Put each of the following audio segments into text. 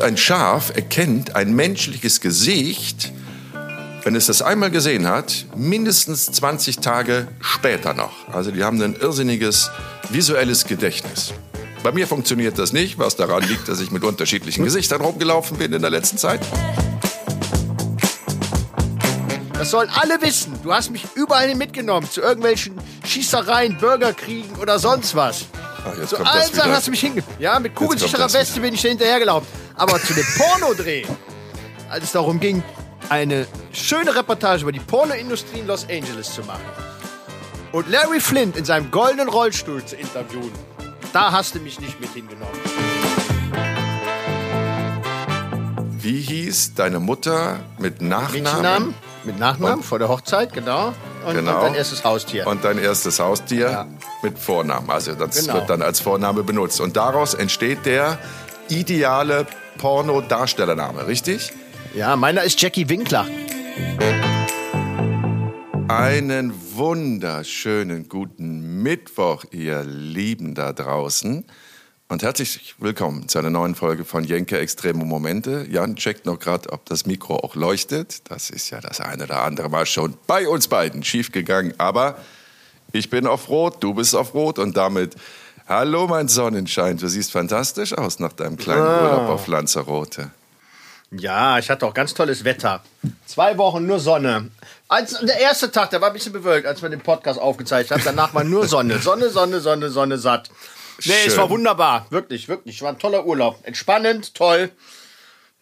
Ein Schaf erkennt ein menschliches Gesicht, wenn es das einmal gesehen hat, mindestens 20 Tage später noch. Also die haben ein irrsinniges visuelles Gedächtnis. Bei mir funktioniert das nicht, was daran liegt, dass ich mit unterschiedlichen Gesichtern rumgelaufen bin in der letzten Zeit. Das sollen alle wissen. Du hast mich überall mitgenommen. Zu irgendwelchen Schießereien, Bürgerkriegen oder sonst was. Ach, jetzt Zu kommt allen das Sachen wieder. hast du mich hinge... Ja, mit kugelsicherer Weste bin ich da hinterhergelaufen. Aber zu dem Pornodreh, als es darum ging, eine schöne Reportage über die Pornoindustrie in Los Angeles zu machen und Larry Flint in seinem goldenen Rollstuhl zu interviewen, da hast du mich nicht mit hingenommen. Wie hieß deine Mutter mit Nachnamen? Mädchennamen? Mit Nachnamen vor der Hochzeit, genau. Und, Genau. und dein erstes Haustier. Und dein erstes Haustier Ja. mit Vornamen. Also das Genau. wird dann als Vorname benutzt. Und daraus entsteht der ideale Pornodarstellername, richtig? ja, meiner ist Jackie Winkler. Einen wunderschönen guten Mittwoch, ihr Lieben da draußen. Und herzlich willkommen zu einer neuen Folge von Jenke Extreme Momente. Jan checkt noch gerade, ob das Mikro auch leuchtet. Das ist ja das eine oder andere Mal schon bei uns beiden schiefgegangen. Aber ich bin auf Rot, du bist auf Rot und damit hallo mein Sonnenschein. Du siehst fantastisch aus nach deinem kleinen Urlaub auf Lanzarote. Ja, ich hatte auch ganz tolles Wetter. Zwei Wochen nur Sonne. Als, der erste Tag, der war ein bisschen bewölkt, als wir den Podcast aufgezeichnet haben. Danach war nur Sonne. Sonne, Sonne, Sonne, Sonne, satt. Nee, es Schön. war wunderbar. Wirklich, wirklich. War ein toller Urlaub. Entspannend, toll.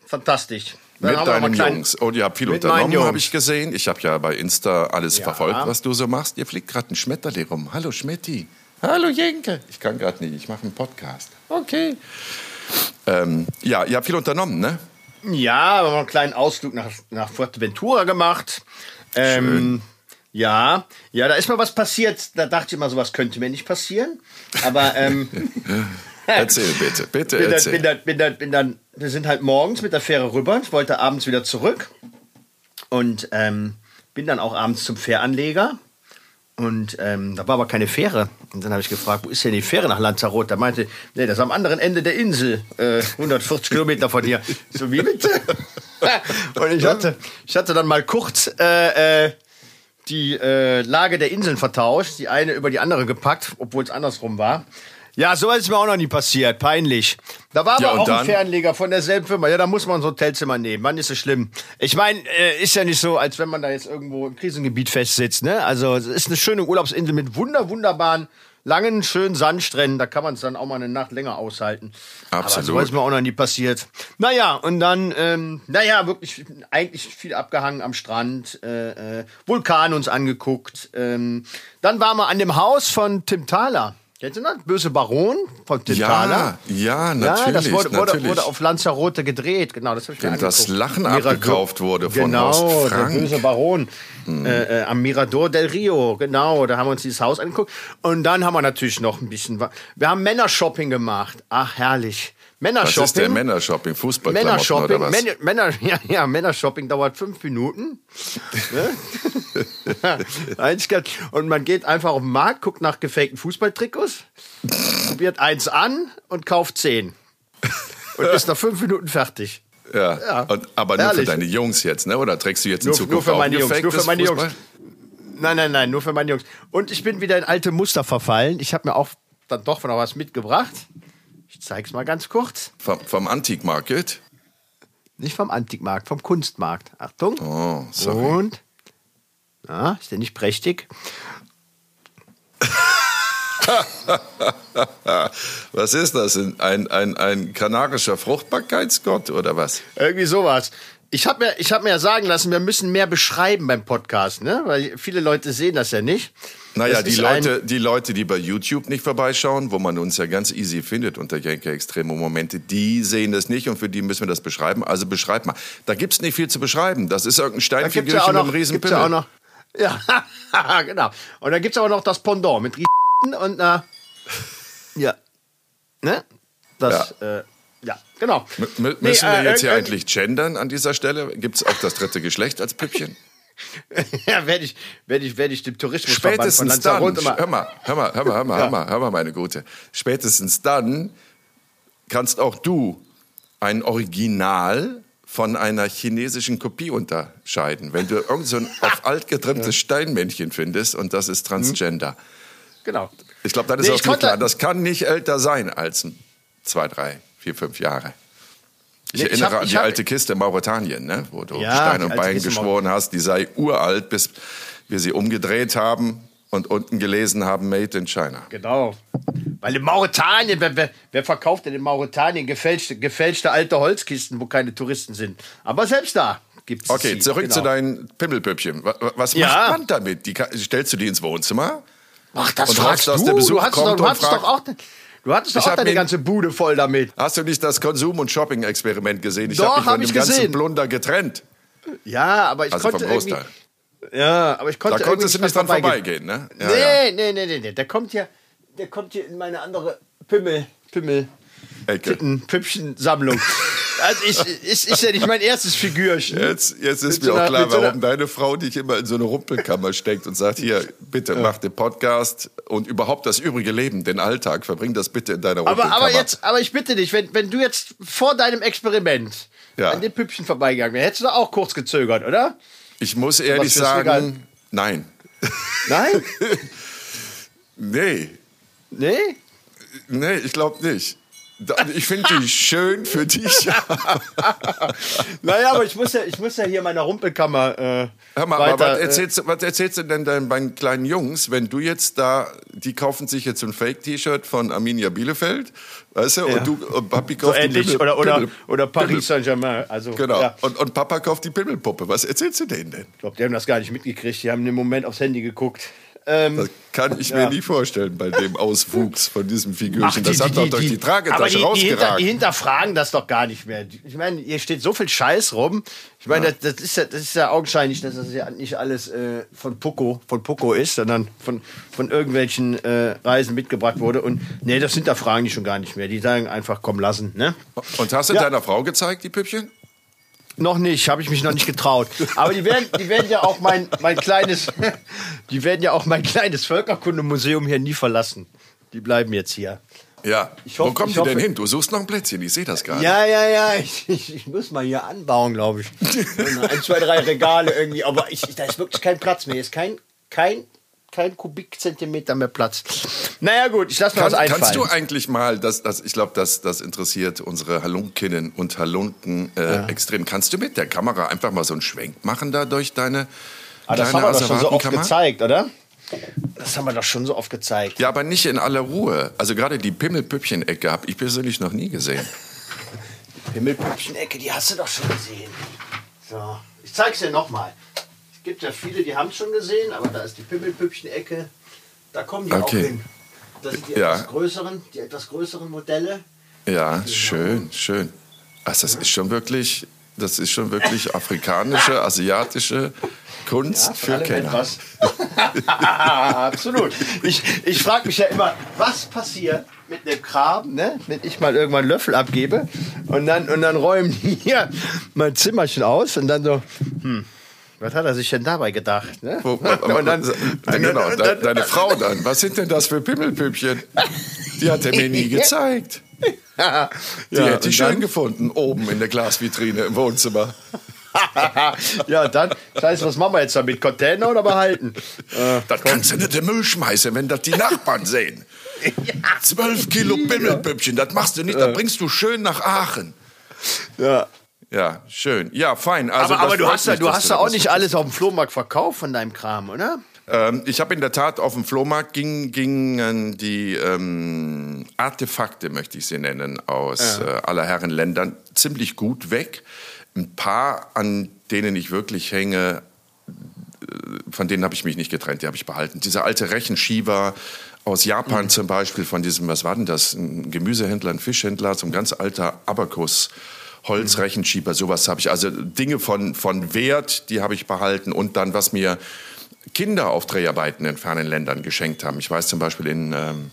Fantastisch. Dann Mit deinen Jungs. Und ihr habt viel unternommen, habe ich gesehen. Ich habe ja bei Insta alles Ja. verfolgt, was du so machst. Ihr fliegt gerade ein Schmetterling rum. Hallo Schmetti. Hallo Jenke. Ich kann gerade nicht, ich mache einen Podcast. Okay. Ähm, ja, ihr habt viel unternommen, ne? Ja, wir haben einen kleinen Ausflug nach, nach Fuerteventura gemacht. Ähm, ja, ja, da ist mal was passiert. Da dachte ich immer, sowas könnte mir nicht passieren. Aber ähm, Erzähl bitte, bitte bin erzähl. bin dann, bin dann, bin dann, wir sind halt morgens mit der Fähre rüber. Ich wollte abends wieder zurück. Und ähm, bin dann auch abends zum Fähranleger. Und ähm, da war aber keine Fähre. Und dann habe ich gefragt, wo ist denn die Fähre nach Lanzarote? Da meinte, nee, das ist am anderen Ende der Insel, äh, 140 Kilometer von hier. So wie bitte? Und ich hatte, ich hatte dann mal kurz äh, äh, die äh, Lage der Inseln vertauscht, die eine über die andere gepackt, obwohl es andersrum war. Ja, so ist mir auch noch nie passiert. Peinlich. Da war Ja, aber auch dann? ein Fernleger von derselben Firma. Ja, da muss man ein Hotelzimmer nehmen. Wann ist es schlimm? Ich meine, äh, ist ja nicht so, als wenn man da jetzt irgendwo im Krisengebiet festsitzt. Ne? Also es ist eine schöne Urlaubsinsel mit wunder, wunderbaren, langen, schönen Sandstränden. Da kann man es dann auch mal eine Nacht länger aushalten. Absolut. Aber so ist mir auch noch nie passiert. Naja, und dann, ähm, naja, wirklich eigentlich viel abgehangen am Strand, äh, äh, Vulkan uns angeguckt. Ähm, dann waren wir an dem Haus von Tim Thaler. Kennst du das? Böse Baron von Thaler. Ja, ja, natürlich. Ja, das wurde, wurde, wurde auf Lanzarote gedreht, genau. Das hab ich mir Wenn das. Lachen Mirador- abgekauft wurde von genau, Horst der Frank. Hm. böse Baron äh, äh, am Mirador del Rio, genau. Da haben wir uns dieses Haus angeguckt. Und dann haben wir natürlich noch ein bisschen... Wir haben Männershopping gemacht. Ach, herrlich. Was Männershopping. ist der Männershopping? Fußballklamotten Männershopping, oder was? Männer, Männer, ja, ja, Männershopping dauert fünf Minuten. Ne? Und man geht einfach auf den Markt, guckt nach gefakten Fußballtrikots, probiert eins an und kauft zehn. Und ist nach fünf Minuten fertig. ja. Ja. Und, aber nur für Herrlich. deine Jungs jetzt, ne? Oder trägst du jetzt in Nur- Zukunft nur für meine Jungs, nur für meine Jungs. Nein, nein, nein, nur für meine Jungs. Und ich bin wieder in alte Muster verfallen. Ich habe mir auch dann doch noch was mitgebracht. Ich zeig's mal ganz kurz. Vom, vom Antique Market? Nicht vom Antikmarkt, vom Kunstmarkt. Achtung. Oh, sorry. Und? Ja, ist der nicht prächtig? Was ist das? Ein, ein, ein kanarischer Fruchtbarkeitsgott oder was? Irgendwie sowas. Ich habe mir, ich hab mir ja sagen lassen, wir müssen mehr beschreiben beim Podcast, ne? Weil viele Leute sehen das ja nicht. Naja, die Leute, die Leute, die bei YouTube nicht vorbeischauen, wo man uns ja ganz easy findet unter Jenke Extreme Momente, die sehen das nicht und für die müssen wir das beschreiben. Also beschreib mal. Da gibt's nicht viel zu beschreiben. Das ist irgendein Da ja Steinfigürchen auch mit einem riesen gibt's ja auch noch. Ja, genau. Und dann gibt's aber noch das Pendant mit riesen und äh, ja, ne? Das, ja, äh, ja genau. M m- Nee, müssen wir äh, jetzt hier äh, eigentlich gendern an dieser Stelle? Gibt's auch das dritte Geschlecht als Püppchen? ja, werde ich, werde ich, werde ich dem von Spätestens dann, hör mal, hör mal, hör mal, hör mal, hör mal, hör mal, meine Gute. Spätestens dann kannst auch du ein Original von einer chinesischen Kopie unterscheiden. Wenn du irgend so ein auf alt getrimmtes Steinmännchen findest und das ist Transgender. Genau. Ich glaube, das ist Nee, auch klar. Das kann nicht älter sein als ein- zwei, drei, vier, fünf Jahre. Ich Nee, ich erinnere hab- an ich die alte Kiste in Mauretanien, ne? wo du Ja, Stein und Bein Kiste geschworen hast, die sei uralt, bis wir sie umgedreht haben und unten gelesen haben, Made in China. Genau. Weil in Mauretanien, wer, wer, wer verkauft denn in Mauretanien gefälschte, gefälschte alte Holzkisten, wo keine Touristen sind? Aber selbst da gibt es Okay, sie. zurück genau. zu deinen Pimmelpüppchen. Wa- wa- Was Ja. macht man damit? Die, stellst du die ins Wohnzimmer? Ach, das Und fragst hoffst, dass du. der Besuch du hattest, kommt doch, du fragt- doch auch, du hattest doch Ich auch deine ganze Bude voll damit. Hast du nicht das Konsum- und Shopping-Experiment gesehen? Ich habe mich hab von dem ganzen gesehen. Plunder getrennt. Ja, aber ich Also konnte vom Großteil. Ja, aber ich konnte Da konntest du nicht dran vorbeigehen. ne? Ja, nee, ja. nee, nee, nee, nee, der kommt hier, der kommt hier in meine andere Pimmel, Pimmel, Püppchen-Sammlung. also ich, ist, ist ja nicht mein erstes Figürchen. Jetzt, jetzt ist Mit mir so auch einer- klar, so warum deine Frau dich immer in so eine Rumpelkammer steckt und sagt, hier, bitte mach den Podcast und überhaupt das übrige Leben, den Alltag, verbring das bitte in deiner Aber, Rumpelkammer. aber jetzt, aber ich bitte dich, wenn, wenn du jetzt vor deinem Experiment Ja. an den Püppchen vorbeigegangen wärst, hättest du auch kurz gezögert, oder? Ich muss ehrlich sagen, nein. Nein? Nee, nee? nee, ich glaube nicht. Ich finde die schön für dich. Naja, aber ich muss ja, ich muss ja hier in meiner Rumpelkammer äh, Hör mal, weiter, aber was äh, erzählst, du, was erzählst du denn deinen beiden kleinen Jungs, wenn du jetzt da, die kaufen sich jetzt ein Fake-T-Shirt von Arminia Bielefeld, weißt du, Ja. und du, und Papi so kauft die ähnlich. Pimmel- oder, oder, Pimmel- oder Paris Saint-Germain. Also, Genau. Ja. Und, und Papa kauft die Pimmelpuppe. Was erzählst du denen denn? Ich glaube, die haben das gar nicht mitgekriegt. Die haben im Moment aufs Handy geguckt. Ähm, Das kann ich Ja. mir nie vorstellen bei dem Auswuchs von diesem Figürchen. die- das hat die- doch die- durch die Tragetasche aber die, die, hinter, die hinterfragen das doch gar nicht mehr. Ich meine, hier steht so viel Scheiß rum. Ich meine, das, das, ist ja, das ist ja augenscheinlich, dass das ja nicht alles äh, von Poco, von Poco ist, sondern von, von irgendwelchen äh, Reisen mitgebracht wurde. Und nee, das hinterfragen die schon gar nicht mehr. Die sagen einfach, komm, lassen. Ne? und hast du Ja. deiner Frau gezeigt, die Püppchen? Noch nicht, habe ich mich noch nicht getraut. Aber die werden, die werden ja auch mein, mein kleines, die werden ja auch mein kleines Völkerkundemuseum hier nie verlassen. Die bleiben jetzt hier. Ja. Ich hoffe- Wo kommen die denn hin? Du suchst noch ein Plätzchen, ich sehe das gerade. Ja, ja, ja. Ich, ich, ich muss mal hier anbauen, glaube ich. Ein, zwei, drei Regale irgendwie. Aber ich, da ist wirklich kein Platz mehr. Hier ist kein, kein, kein Kubikzentimeter mehr Platz. Naja, gut, ich lasse mir Kann, was einfallen. kannst du eigentlich mal, das, das, ich glaube, das, das interessiert unsere Halunkinnen und Halunken äh, extrem. Kannst du mit der Kamera einfach mal so einen Schwenk machen da durch deine ah, das haben wir doch schon so oft gezeigt, oder? Das haben wir doch schon so oft gezeigt. Ja, aber nicht in aller Ruhe. Also gerade die Pimmelpüppchen-Ecke habe ich persönlich noch nie gesehen. Himmelpüppchen-Ecke, die hast du doch schon gesehen. So, ich zeig's dir nochmal. Es gibt ja viele, die haben es schon gesehen, aber da ist die Pimmelpüppchen-Ecke. Da kommen die Okay. auch hin. Das sind die Ja. etwas größeren, die etwas größeren Modelle. Ja, schön, schön. Also das ist schon wirklich, das ist schon wirklich afrikanische, asiatische Kunst für alle Kenner. Absolut. Ich, ich frage mich ja immer, was passiert mit dem Kram, ne? wenn ich mal irgendwann einen Löffel abgebe und dann, und dann räumen die hier mein Zimmerchen aus und dann so, hm, was hat er sich denn dabei gedacht? Ne? Wo, dann, ja, genau, de, deine Frau dann. Was sind denn das für Pimmelpüppchen? Die hat er mir nie gezeigt. ja, Die ja, hätte ich schön gefunden, oben in der Glasvitrine im Wohnzimmer. dann, ja, dann, scheiße, was machen wir jetzt damit? Container oder behalten? Äh, Das kannst du nicht in den Müll schmeißen, wenn das die Nachbarn sehen. Zwölf Kilo Pimmelpüppchen, das machst du nicht, das bringst du schön nach Aachen. ja. Ja, schön. Ja, fein. Also aber aber du hast ja, du hast ja auch nicht alles auf dem Flohmarkt verkauft von deinem Kram, oder? Ähm, ich habe in der Tat auf dem Flohmarkt ging, gingen die ähm, Artefakte, möchte ich sie nennen, aus äh, aller Herren Ländern ziemlich gut weg. Ein paar, an denen ich wirklich hänge, äh, von denen habe ich mich nicht getrennt, die habe ich behalten. Dieser alte Rechenschieber aus Japan Mhm. zum Beispiel, von diesem, was war denn das, ein Gemüsehändler, ein Fischhändler, so ein ganz alter Abakus. Holzrechenschieber, sowas habe ich. Also Dinge von, von Wert, die habe ich behalten. Und dann, was mir Kinder auf Dreharbeiten in fernen Ländern geschenkt haben. Ich weiß zum Beispiel in ähm,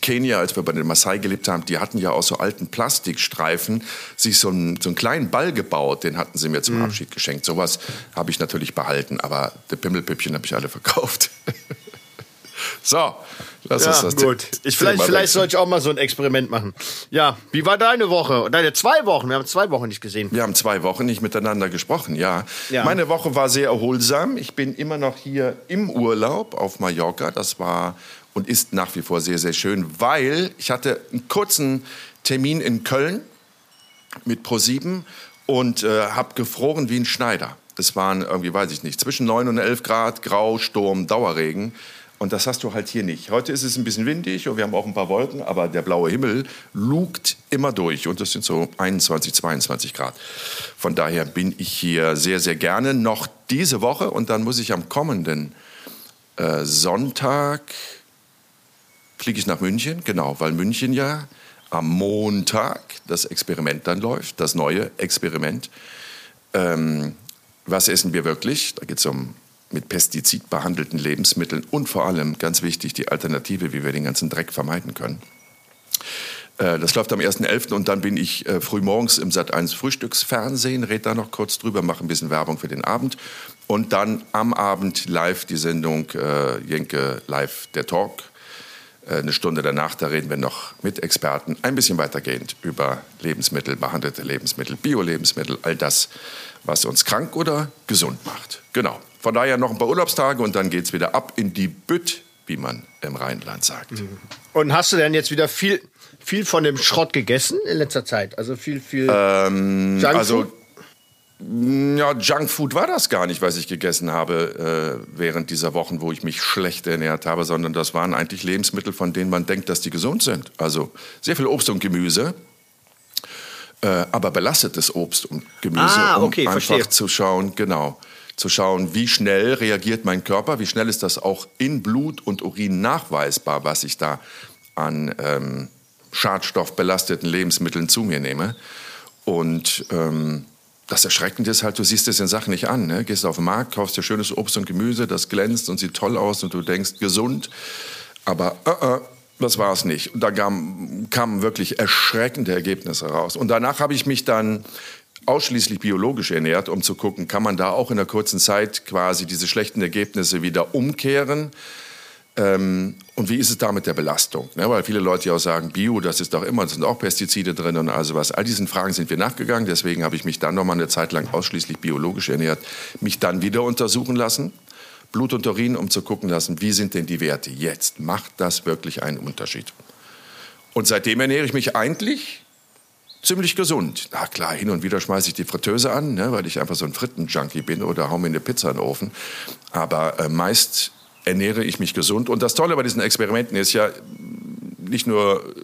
Kenia, als wir bei den Maasai gelebt haben, die hatten ja aus so alten Plastikstreifen sich so einen, so einen kleinen Ball gebaut. Den hatten sie mir zum Abschied geschenkt. Sowas habe ich natürlich behalten, aber die Pimmelpüppchen habe ich alle verkauft. So, lass Ja, uns das gut. Ich, vielleicht vielleicht sollte ich auch mal so ein Experiment machen. Ja, wie war deine Woche? Deine zwei Wochen? Wir haben zwei Wochen nicht gesehen. Wir haben zwei Wochen nicht miteinander gesprochen, ja. Ja. Meine Woche war sehr erholsam. Ich bin immer noch hier im Urlaub auf Mallorca. Das war und ist nach wie vor sehr, sehr schön, weil ich hatte einen kurzen Termin in Köln mit ProSieben und äh, habe gefroren wie ein Schneider. Es waren irgendwie, weiß ich nicht, zwischen 9 und 11 Grad, Grau, Sturm, Dauerregen. Und das hast du halt hier nicht. Heute ist es ein bisschen windig und wir haben auch ein paar Wolken, aber der blaue Himmel lugt immer durch. Und das sind so 21, 22 Grad. Von daher bin ich hier sehr, sehr gerne noch diese Woche. Und dann muss ich am kommenden äh, Sonntag fliege ich nach München, genau, weil München ja am Montag das Experiment dann läuft, das neue Experiment. Ähm, was essen wir wirklich? Da geht es um mit Pestizid behandelten Lebensmitteln und vor allem, ganz wichtig, die Alternative, wie wir den ganzen Dreck vermeiden können. Äh, Das läuft am 1.11. und dann bin ich äh, frühmorgens im Sat1 Frühstücksfernsehen, red da noch kurz drüber, mache ein bisschen Werbung für den Abend und dann am Abend live die Sendung äh, Jenke Live, der Talk. Äh, Eine Stunde danach, da reden wir noch mit Experten ein bisschen weitergehend über Lebensmittel, behandelte Lebensmittel, Bio-Lebensmittel, all das, was uns krank oder gesund macht. Genau. Von daher noch ein paar Urlaubstage und dann geht's wieder ab in die Bütt, wie man im Rheinland sagt. Und hast du denn jetzt wieder viel, viel von dem Schrott gegessen in letzter Zeit? Also viel, viel Ähm, Junkfood? also ja, Junkfood war das gar nicht, was ich gegessen habe äh, während dieser Wochen, wo ich mich schlecht ernährt habe, sondern das waren eigentlich Lebensmittel, von denen man denkt, dass die gesund sind. Also sehr viel Obst und Gemüse, äh, aber belastetes Obst und Gemüse, Ah, okay, um einfach verstehe. zu schauen, genau, zu schauen, wie schnell reagiert mein Körper, wie schnell ist das auch in Blut und Urin nachweisbar, was ich da an ähm, schadstoffbelasteten Lebensmitteln zu mir nehme. Und ähm, das Erschreckende ist halt, du siehst es den Sachen nicht an. Ne? Gehst auf den Markt, kaufst dir schönes Obst und Gemüse, das glänzt und sieht toll aus und du denkst gesund. Aber äh, äh, das war es nicht. Und da kamen wirklich erschreckende Ergebnisse raus. Und danach habe ich mich dann ausschließlich biologisch ernährt, um zu gucken, kann man da auch in einer kurzen Zeit quasi diese schlechten Ergebnisse wieder umkehren. Ähm, und wie ist es da mit der Belastung? Ne, weil viele Leute ja auch sagen, Bio, das ist doch immer, da sind auch Pestizide drin und also was. All diesen Fragen sind wir nachgegangen. Deswegen habe ich mich dann noch mal eine Zeit lang ausschließlich biologisch ernährt, mich dann wieder untersuchen lassen, Blut und Urin, um zu gucken lassen, wie sind denn die Werte jetzt? Macht das wirklich einen Unterschied? Und seitdem ernähre ich mich eigentlich ziemlich gesund. Na klar, hin und wieder schmeiße ich die Fritteuse an, ne, weil ich einfach so ein Frittenjunkie bin oder hau mir eine Pizza in den Ofen. Aber äh, meist ernähre ich mich gesund. Und das Tolle bei diesen Experimenten ist ja, nicht nur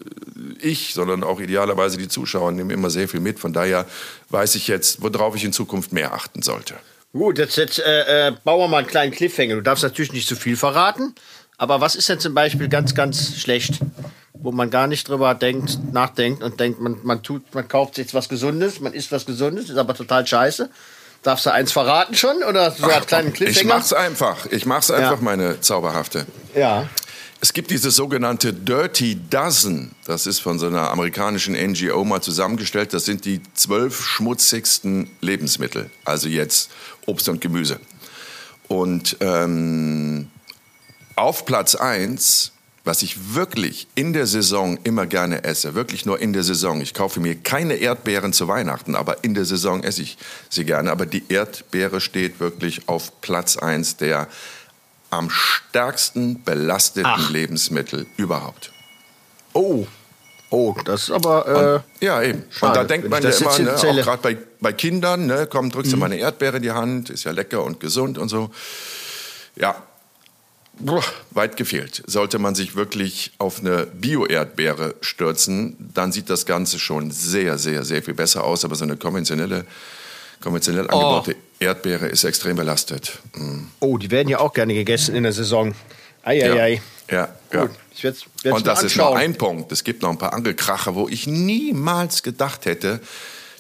ich, sondern auch idealerweise die Zuschauer nehmen immer sehr viel mit. Von daher weiß ich jetzt, worauf ich in Zukunft mehr achten sollte. Gut, jetzt, jetzt äh, äh, bauen wir mal einen kleinen Cliffhanger. Du darfst natürlich nicht zu viel verraten. Aber was ist denn zum Beispiel ganz, ganz schlecht, wo man gar nicht drüber denkt, nachdenkt und denkt, man, man, tut, man kauft jetzt was Gesundes, man isst was Gesundes, ist aber total scheiße. Darfst du eins verraten schon oder so einen kleinen Cliffhanger? Ich mach's einfach. Ich mach's einfach, Ja. meine zauberhafte. Ja. Es gibt dieses sogenannte Dirty Dozen. Das ist von so einer amerikanischen NGO mal zusammengestellt. Das sind die zwölf schmutzigsten Lebensmittel. Also jetzt Obst und Gemüse. Und ähm, auf Platz eins, was ich wirklich in der Saison immer gerne esse, wirklich nur in der Saison. Ich kaufe mir keine Erdbeeren zu Weihnachten, aber in der Saison esse ich sie gerne. Aber die Erdbeere steht wirklich auf Platz eins der am stärksten belasteten Ach. Lebensmittel überhaupt. Oh. Oh, das ist aber. Äh, Ja, eben. Schade, und da denkt man ja immer, ne, auch gerade bei, bei Kindern, ne, komm, drückst du mal eine Erdbeere in die Hand, ist ja lecker und gesund und so. Ja, Puh, weit gefehlt. Sollte man sich wirklich auf eine Bio-Erdbeere stürzen, dann sieht das Ganze schon sehr, sehr, sehr viel besser aus. Aber so eine konventionelle, konventionell angebaute Erdbeere ist extrem belastet. Mm. oh, die werden ja auch gerne gegessen in der Saison. Eieiei. Ja, ja. Gut, ich werde es Und das ist nur anschauen. ein Punkt. Es gibt noch ein paar Angelkracher, wo ich niemals gedacht hätte,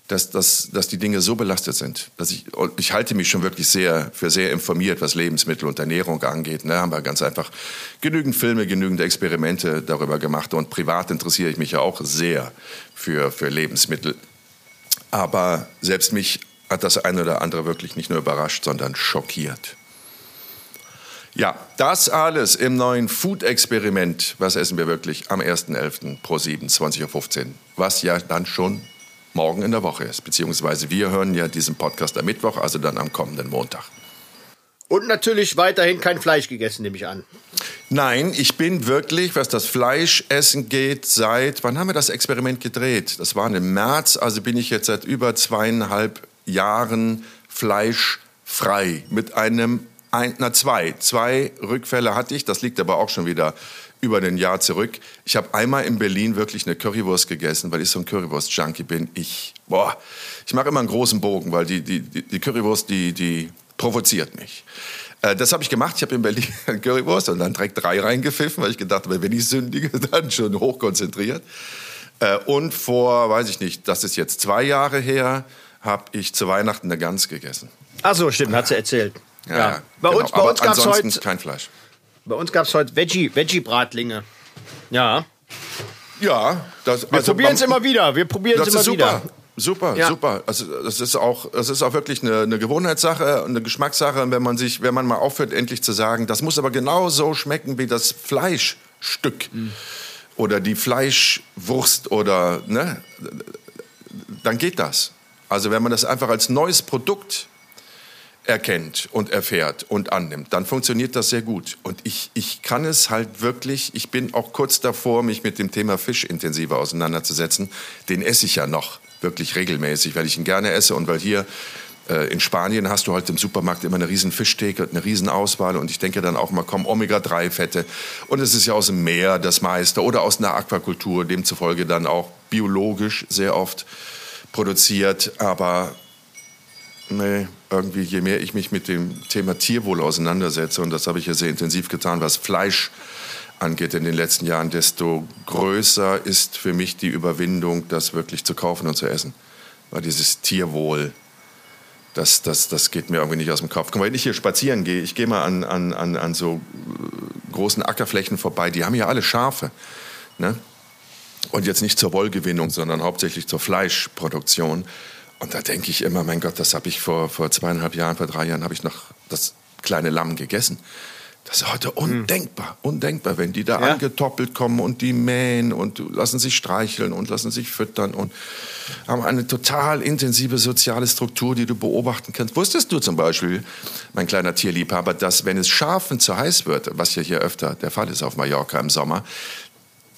dass, dass, dass die Dinge so belastet sind. Dass ich, ich halte mich schon wirklich sehr für sehr informiert, was Lebensmittel und Ernährung angeht. Ne, haben wir ganz einfach genügend Filme, genügend Experimente darüber gemacht. Und privat interessiere ich mich ja auch sehr für, für Lebensmittel. Aber selbst mich hat das eine oder andere wirklich nicht nur überrascht, sondern schockiert. Ja, das alles im neuen Food-Experiment. Was essen wir wirklich am 1.11. pro 7, 20.15 Uhr? Was ja dann schon morgen in der Woche ist. Beziehungsweise wir hören ja diesen Podcast am Mittwoch, also dann am kommenden Montag. Und natürlich weiterhin kein Fleisch gegessen, nehme ich an. Nein, ich bin wirklich, was das Fleischessen geht, seit, wann haben wir das Experiment gedreht? Das war im März, also bin ich jetzt seit über zweieinhalb Jahren fleischfrei mit einem, ein, na zwei, zwei Rückfälle hatte ich, das liegt aber auch schon wieder über ein Jahr zurück. Ich habe einmal in Berlin wirklich eine Currywurst gegessen, weil ich so ein Currywurst-Junkie bin. Ich, boah, ich mache immer einen großen Bogen, weil die, die, die Currywurst, die, die provoziert mich. Äh, das habe ich gemacht. Ich habe in Berlin eine Currywurst und dann direkt drei reingepfiffen, weil ich gedacht habe, wenn ich sündige, dann schon hochkonzentriert. Äh, und vor, weiß ich nicht, das ist jetzt zwei Jahre her, habe ich zu Weihnachten eine Gans gegessen. Ach so, stimmt, hat sie erzählt. Ja, ja. Bei genau. uns, bei uns gab es heute kein Fleisch. Bei uns gab es heute Veggie, Veggie-Bratlinge. Ja. Ja, das, wir also probieren es immer wieder. Wir probieren es immer super. wieder. Super, ja. super. Also das ist auch, das ist auch wirklich eine, eine Gewohnheitssache, eine Geschmackssache, wenn man sich, wenn man mal aufhört, endlich zu sagen, das muss aber genau so schmecken wie das Fleischstück mhm. oder die Fleischwurst oder ne, dann geht das. Also wenn man das einfach als neues Produkt erkennt und erfährt und annimmt, dann funktioniert das sehr gut. Und ich, ich kann es halt wirklich, ich bin auch kurz davor, mich mit dem Thema Fisch intensiver auseinanderzusetzen. Den esse ich ja noch wirklich regelmäßig, weil ich ihn gerne esse und weil hier äh, in Spanien hast du halt im Supermarkt immer eine riesen Fischtheke und eine riesen Auswahl und ich denke dann auch mal, komm, Omega-3-Fette und es ist ja aus dem Meer das meiste oder aus einer Aquakultur, demzufolge dann auch biologisch sehr oft produziert, aber nee, irgendwie je mehr ich mich mit dem Thema Tierwohl auseinandersetze und das habe ich ja sehr intensiv getan, was Fleisch angeht in den letzten Jahren, desto größer ist für mich die Überwindung, das wirklich zu kaufen und zu essen. Weil dieses Tierwohl, das, das, das geht mir irgendwie nicht aus dem Kopf. Guck mal, wenn ich hier spazieren gehe, ich gehe mal an, an, an, an so äh, großen Ackerflächen vorbei, die haben ja alle Schafe. Ne? Und jetzt nicht zur Wollgewinnung, sondern hauptsächlich zur Fleischproduktion. Und da denke ich immer, mein Gott, das habe ich vor, vor zweieinhalb Jahren, vor drei Jahren, habe ich noch das kleine Lamm gegessen. Das ist heute undenkbar, undenkbar, wenn die da ja. angetoppelt kommen und die mähen und lassen sich streicheln und lassen sich füttern und haben eine total intensive soziale Struktur, die du beobachten kannst. Wusstest du zum Beispiel, mein kleiner Tierliebhaber, dass wenn es Schafen zu heiß wird, was ja hier öfter der Fall ist auf Mallorca im Sommer,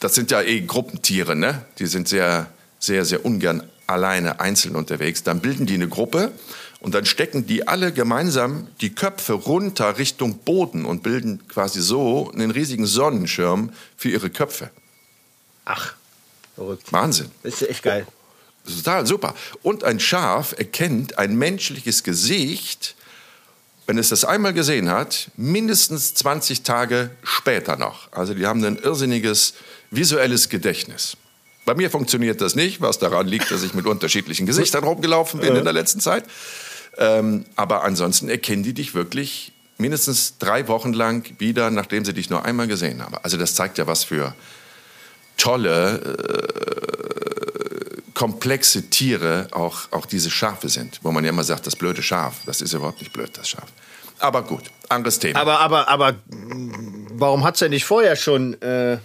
das sind ja eh Gruppentiere, ne? Die sind sehr, sehr, sehr ungern alleine einzeln unterwegs. Dann bilden die eine Gruppe und dann stecken die alle gemeinsam die Köpfe runter Richtung Boden und bilden quasi so einen riesigen Sonnenschirm für ihre Köpfe. Ach, verrückt. Wahnsinn. Das ist echt geil. Total super. Und ein Schaf erkennt ein menschliches Gesicht, wenn es das einmal gesehen hat, mindestens 20 Tage später noch. Also die haben ein irrsinniges visuelles Gedächtnis. Bei mir funktioniert das nicht, was daran liegt, dass ich mit unterschiedlichen Gesichtern rumgelaufen bin in der letzten Zeit. Ähm, aber ansonsten erkennen die dich wirklich mindestens drei Wochen lang wieder, nachdem sie dich nur einmal gesehen haben. Also das zeigt ja, was für tolle, äh, komplexe Tiere auch, auch diese Schafe sind. Wo man ja immer sagt, das blöde Schaf. Das ist überhaupt nicht blöd, das Schaf. Aber gut, anderes Thema. Aber, aber, aber warum hat es denn nicht vorher schon... Äh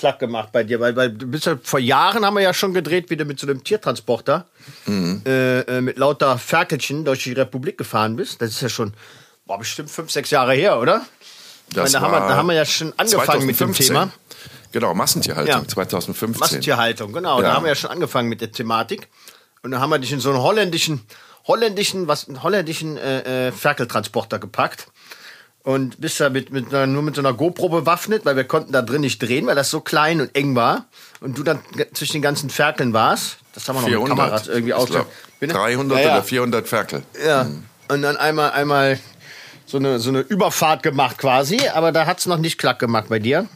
klack gemacht bei dir, weil, weil du bist ja, vor Jahren haben wir ja schon gedreht, wie du mit so einem Tiertransporter mhm. äh, äh mit lauter Ferkelchen durch die Republik gefahren bist. Das ist ja schon, war bestimmt fünf, sechs Jahre her, oder? Das meine, da, haben wir, da haben wir ja schon angefangen 2015. mit dem Thema. Genau, Massentierhaltung ja. 2015. Massentierhaltung, genau. Ja. Da haben wir ja schon angefangen mit der Thematik. Und da haben wir dich in so einen holländischen, holländischen, was, holländischen äh, äh, Ferkeltransporter gepackt und bist da mit, mit einer, nur mit so einer GoPro bewaffnet, weil wir konnten da drin nicht drehen, weil das so klein und eng war. Und du dann zwischen den ganzen Ferkeln warst. Das haben wir noch 400. mit Kameras irgendwie aus. 300 ja, ja. oder 400 Ferkel. Ja. Mhm. Und dann einmal, einmal so eine, so eine Überfahrt gemacht quasi, aber da hat es noch nicht klack gemacht bei dir.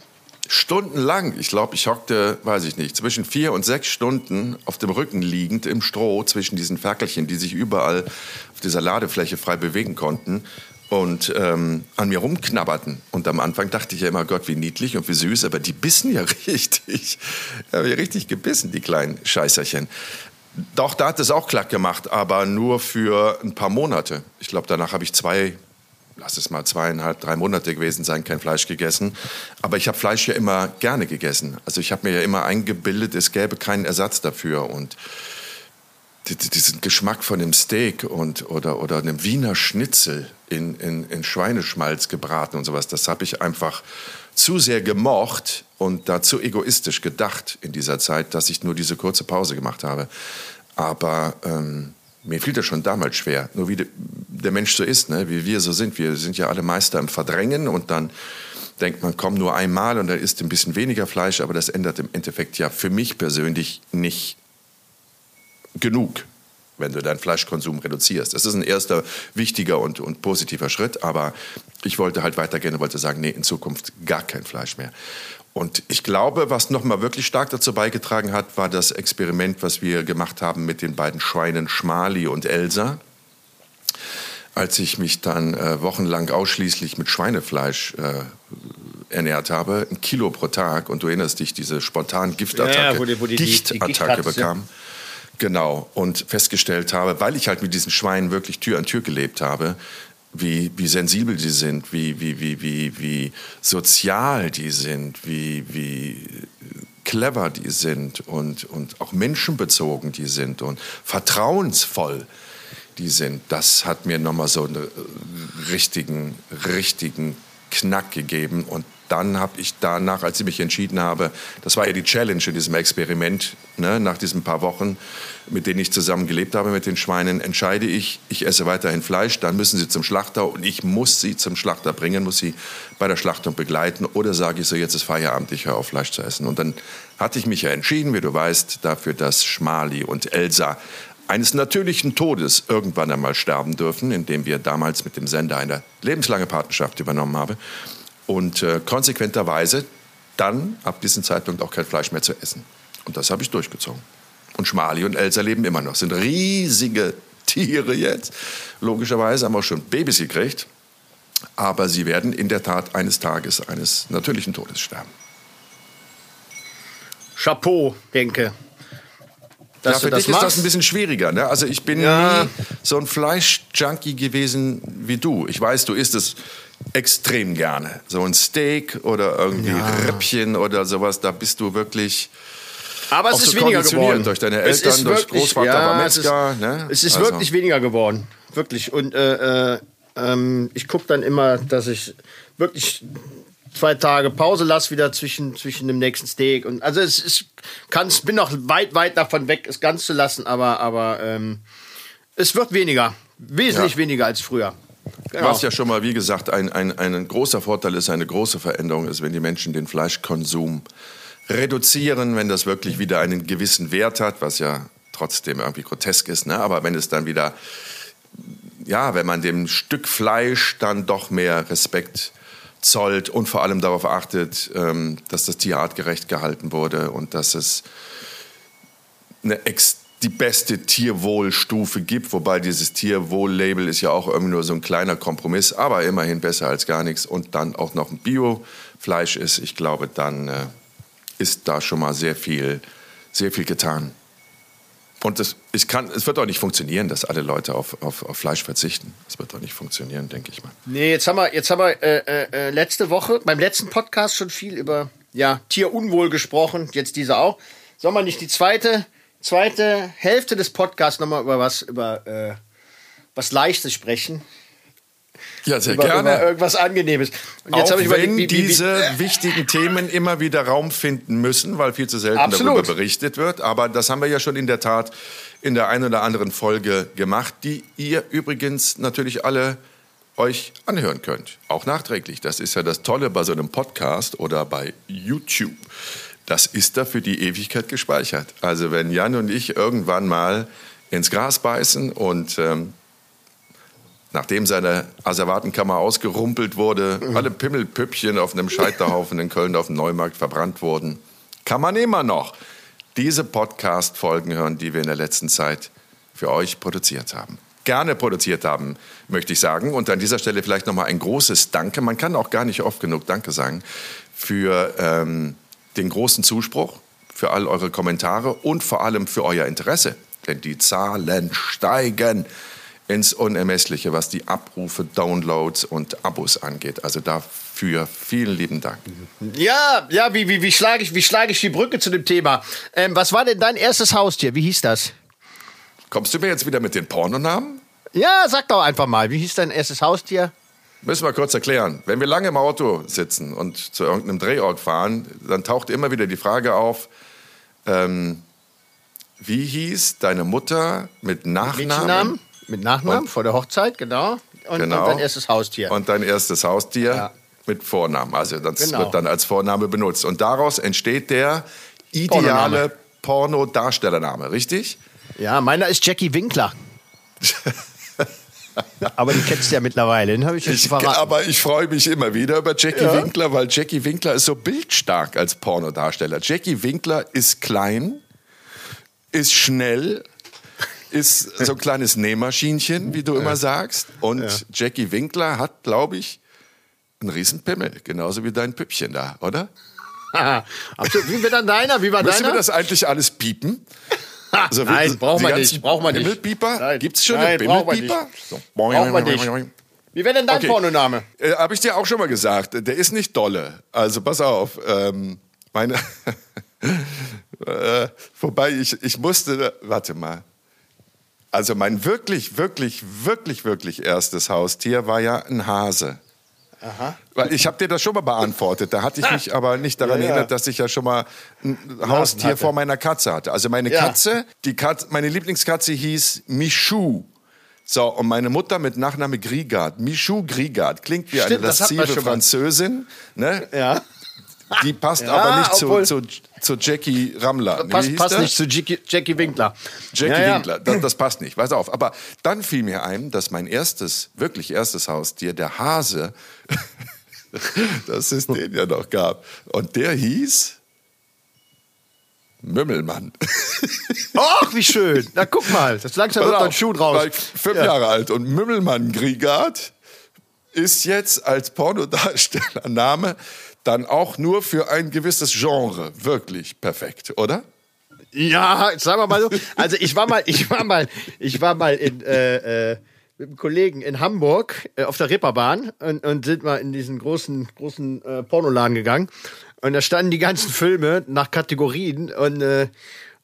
Stundenlang. Ich glaube, ich hockte, weiß ich nicht, zwischen vier und sechs Stunden auf dem Rücken liegend im Stroh zwischen diesen Ferkelchen, die sich überall auf dieser Ladefläche frei bewegen konnten und ähm, an mir rumknabberten. Und am Anfang dachte ich ja immer, Gott, wie niedlich und wie süß, aber die bissen ja richtig. Haben ja richtig gebissen, die kleinen Scheißerchen. Doch, da hat es auch klack gemacht, aber nur für ein paar Monate. Ich glaube, danach habe ich zwei, lass es mal zweieinhalb, drei Monate gewesen sein, kein Fleisch gegessen. Aber ich habe Fleisch ja immer gerne gegessen. Also ich habe mir ja immer eingebildet, es gäbe keinen Ersatz dafür. Und diesen Geschmack von einem Steak und, oder, oder einem Wiener Schnitzel in, in, in Schweineschmalz gebraten und sowas, das habe ich einfach zu sehr gemocht und dazu egoistisch gedacht in dieser Zeit, dass ich nur diese kurze Pause gemacht habe. Aber ähm, mir fiel das schon damals schwer, nur wie de, der Mensch so ist, ne? wie wir so sind. Wir sind ja alle Meister im Verdrängen und dann denkt man, komm nur einmal und dann isst ein bisschen weniger Fleisch, aber das ändert im Endeffekt ja für mich persönlich nicht genug, wenn du deinen Fleischkonsum reduzierst. Das ist ein erster wichtiger und, und positiver Schritt, aber ich wollte halt weitergehen und wollte sagen, nee, in Zukunft gar kein Fleisch mehr. Und ich glaube, was nochmal wirklich stark dazu beigetragen hat, war das Experiment, was wir gemacht haben mit den beiden Schweinen Schmali und Elsa. Als ich mich dann äh, wochenlang ausschließlich mit Schweinefleisch äh, ernährt habe, ein Kilo pro Tag, und du erinnerst dich, diese spontan Giftattacke, Ja, ja, wo die- wo die- die- die hattest, ja. Genau, und festgestellt habe, weil ich halt mit diesen Schweinen wirklich Tür an Tür gelebt habe, wie, wie sensibel die sind, wie, wie, wie, wie, wie sozial die sind, wie, wie clever die sind und, und auch menschenbezogen die sind und vertrauensvoll die sind, das hat mir nochmal so einen richtigen, richtigen Knack gegeben. Und dann habe ich danach, als ich mich entschieden habe, das war ja die Challenge in diesem Experiment, ne, nach diesen paar Wochen, mit denen ich zusammen gelebt habe mit den Schweinen, entscheide ich, ich esse weiterhin Fleisch, dann müssen sie zum Schlachter und ich muss sie zum Schlachter bringen, muss sie bei der Schlachtung begleiten oder sage ich so, jetzt ist Feierabend, ich höre auf Fleisch zu essen. Und dann hatte ich mich ja entschieden, wie du weißt, dafür, dass Schmali und Elsa eines natürlichen Todes irgendwann einmal sterben dürfen, indem wir damals mit dem Sender eine lebenslange Partnerschaft übernommen haben und äh, konsequenterweise dann ab diesem Zeitpunkt auch kein Fleisch mehr zu essen. Und das habe ich durchgezogen. Und Schmali und Elsa leben immer noch, sind riesige Tiere jetzt. Logischerweise haben auch schon Babys gekriegt, aber sie werden in der Tat eines Tages eines natürlichen Todes sterben. Chapeau, denke. Ja, Dass für du das dich ist das ein bisschen schwieriger. Ne? Also ich bin Ja. nie so ein Fleischjunkie gewesen wie du. Ich weiß, du isst es extrem gerne. So ein Steak oder irgendwie Rippchen oder sowas, da bist du wirklich Aber es auch ist so weniger geworden. durch deine Es Eltern, ist durch wirklich- Großvater ja, war es ist- Metzger. ne? Es ist Also- wirklich weniger geworden. Wirklich. Und äh, äh, ähm, ich gucke dann immer, dass ich wirklich zwei Tage Pause lasse wieder zwischen, zwischen dem nächsten Steak. Und also es ist, kann's, bin noch weit, weit davon weg, es ganz zu lassen, aber, aber ähm, es wird weniger. Wesentlich Ja. weniger als früher. Genau. Was ja schon mal, wie gesagt, ein, ein, ein großer Vorteil ist, eine große Veränderung ist, wenn die Menschen den Fleischkonsum reduzieren, wenn das wirklich wieder einen gewissen Wert hat, was ja trotzdem irgendwie grotesk ist, ne? aber wenn es dann wieder, ja, wenn man dem Stück Fleisch dann doch mehr Respekt zollt und vor allem darauf achtet, ähm, dass das Tier artgerecht gehalten wurde und dass es eine ex die beste Tierwohlstufe gibt, wobei dieses Tierwohl-Label ist ja auch irgendwie nur so ein kleiner Kompromiss, aber immerhin besser als gar nichts und dann auch noch ein Biofleisch ist, ich glaube, dann äh, ist da schon mal sehr viel, sehr viel getan. Und es, ich kann, es wird auch nicht funktionieren, dass alle Leute auf, auf, auf Fleisch verzichten. Es wird auch nicht funktionieren, denke ich mal. Nee, jetzt haben wir, jetzt haben wir äh, äh, äh, letzte Woche beim letzten Podcast schon viel über ja, Tierunwohl gesprochen, jetzt diese auch. Sollen wir nicht die zweite, zweite Hälfte des Podcasts nochmal über was, über äh, was Leichtes sprechen? Ja, sehr Über, gerne. über irgendwas Angenehmes. Und Auch habe ich wenn überlegt, wie- wie- wie- diese wichtigen Themen immer wieder Raum finden müssen, weil viel zu selten Absolut. darüber berichtet wird. Aber das haben wir ja schon in der Tat in der einen oder anderen Folge gemacht, die ihr übrigens natürlich alle euch anhören könnt. Auch nachträglich. Das ist ja das Tolle bei so einem Podcast oder bei YouTube. Das ist da für die Ewigkeit gespeichert. Also wenn Jan und ich irgendwann mal ins Gras beißen und ähm, nachdem seine Asservatenkammer ausgerumpelt wurde, alle Pimmelpüppchen auf einem Scheiterhaufen in Köln auf dem Neumarkt verbrannt wurden, kann man immer noch diese Podcast-Folgen hören, die wir in der letzten Zeit für euch produziert haben. Gerne produziert haben, möchte ich sagen. Und an dieser Stelle vielleicht nochmal ein großes Danke. Man kann auch gar nicht oft genug Danke sagen für ähm, den großen Zuspruch, für all eure Kommentare und vor allem für euer Interesse. Denn die Zahlen steigen. ins Unermessliche, was die Abrufe, Downloads und Abos angeht. Also dafür vielen lieben Dank. Ja, ja, wie, wie, wie schlage ich, wie schlage ich die Brücke zu dem Thema? Ähm, was war denn dein erstes Haustier? Wie hieß das? Kommst du mir jetzt wieder mit den Pornonamen? Ja, sag doch einfach mal, wie hieß dein erstes Haustier? Müssen wir kurz erklären. Wenn wir lange im Auto sitzen und zu irgendeinem Drehort fahren, dann taucht immer wieder die Frage auf, ähm, wie hieß deine Mutter mit Nachnamen? Mit Nachnamen, Und- vor der Hochzeit, genau. Und, Genau. und dein erstes Haustier. Und dein erstes Haustier Ja. mit Vornamen. Also das Genau. wird dann als Vorname benutzt. Und daraus entsteht der ideale Pornodarstellername, richtig? ja, meiner ist Jackie Winkler. Aber die kennst du ja mittlerweile, den habe ich jetzt Ich, verraten. aber ich freue mich immer wieder über Jackie Ja. Winkler, weil Jackie Winkler ist so bildstark als Pornodarsteller. Jackie Winkler ist klein, ist schnell, ist so ein kleines Nähmaschinchen, wie du immer sagst. Und Jackie Winkler hat, glaube ich, einen riesen Pimmel, genauso wie dein Püppchen da, oder? Absolut. Wie war dann deiner? Wie war Müssen wir deiner? das eigentlich alles piepen? Also, nein, braucht man nicht. Braucht man nicht. Bimmelpieper? Nein. Gibt es schon Nein, einen braucht man Bimmelpieper? Braucht man nicht. Wie wäre denn dein Okay. Pornoname? Äh, Habe ich dir auch schon mal gesagt. Der ist nicht dolle. Also pass auf. Ähm, meine. äh, wobei ich, ich musste. Warte mal. Also mein wirklich, wirklich, wirklich, wirklich erstes Haustier war ja ein Hase. Weil ich habe dir das schon mal beantwortet. Da hatte ich mich aber nicht daran Ja, ja. erinnert, dass ich ja schon mal ein Haustier vor meiner Katze hatte. Also meine Ja. Katze, die Katze, meine Lieblingskatze hieß Michou. So, und meine Mutter mit Nachname Grigard. Michou Grigard. Klingt wie Stimmt, eine mal. Französin. Ne? Ja. Die passt Ja, aber nicht zu, obwohl- zu, zu Jackie Rammler. Passt, passt nicht zu Jackie, Jackie Winkler. Jackie ja, ja. Winkler, das, das passt nicht, pass auf. Aber dann fiel mir ein, dass mein erstes, wirklich erstes Haustier, der Hase, dass es den ja noch gab. Und der hieß Mümmelmann. Ach, wie schön. Na, guck mal. Das langsam wird Pass ein auf, Schuh draus. ich fünf Jahre alt und Mümmelmann Grigard ist jetzt als Pornodarstellername dann auch nur für ein gewisses Genre wirklich perfekt, oder? Ja, sagen wir mal so. Also ich war mal, ich war mal, ich war mal in, äh, äh, mit einem Kollegen in Hamburg äh, auf der Ripperbahn und, und sind mal in diesen großen, großen äh, Pornoladen gegangen. Und da standen die ganzen Filme nach Kategorien und äh,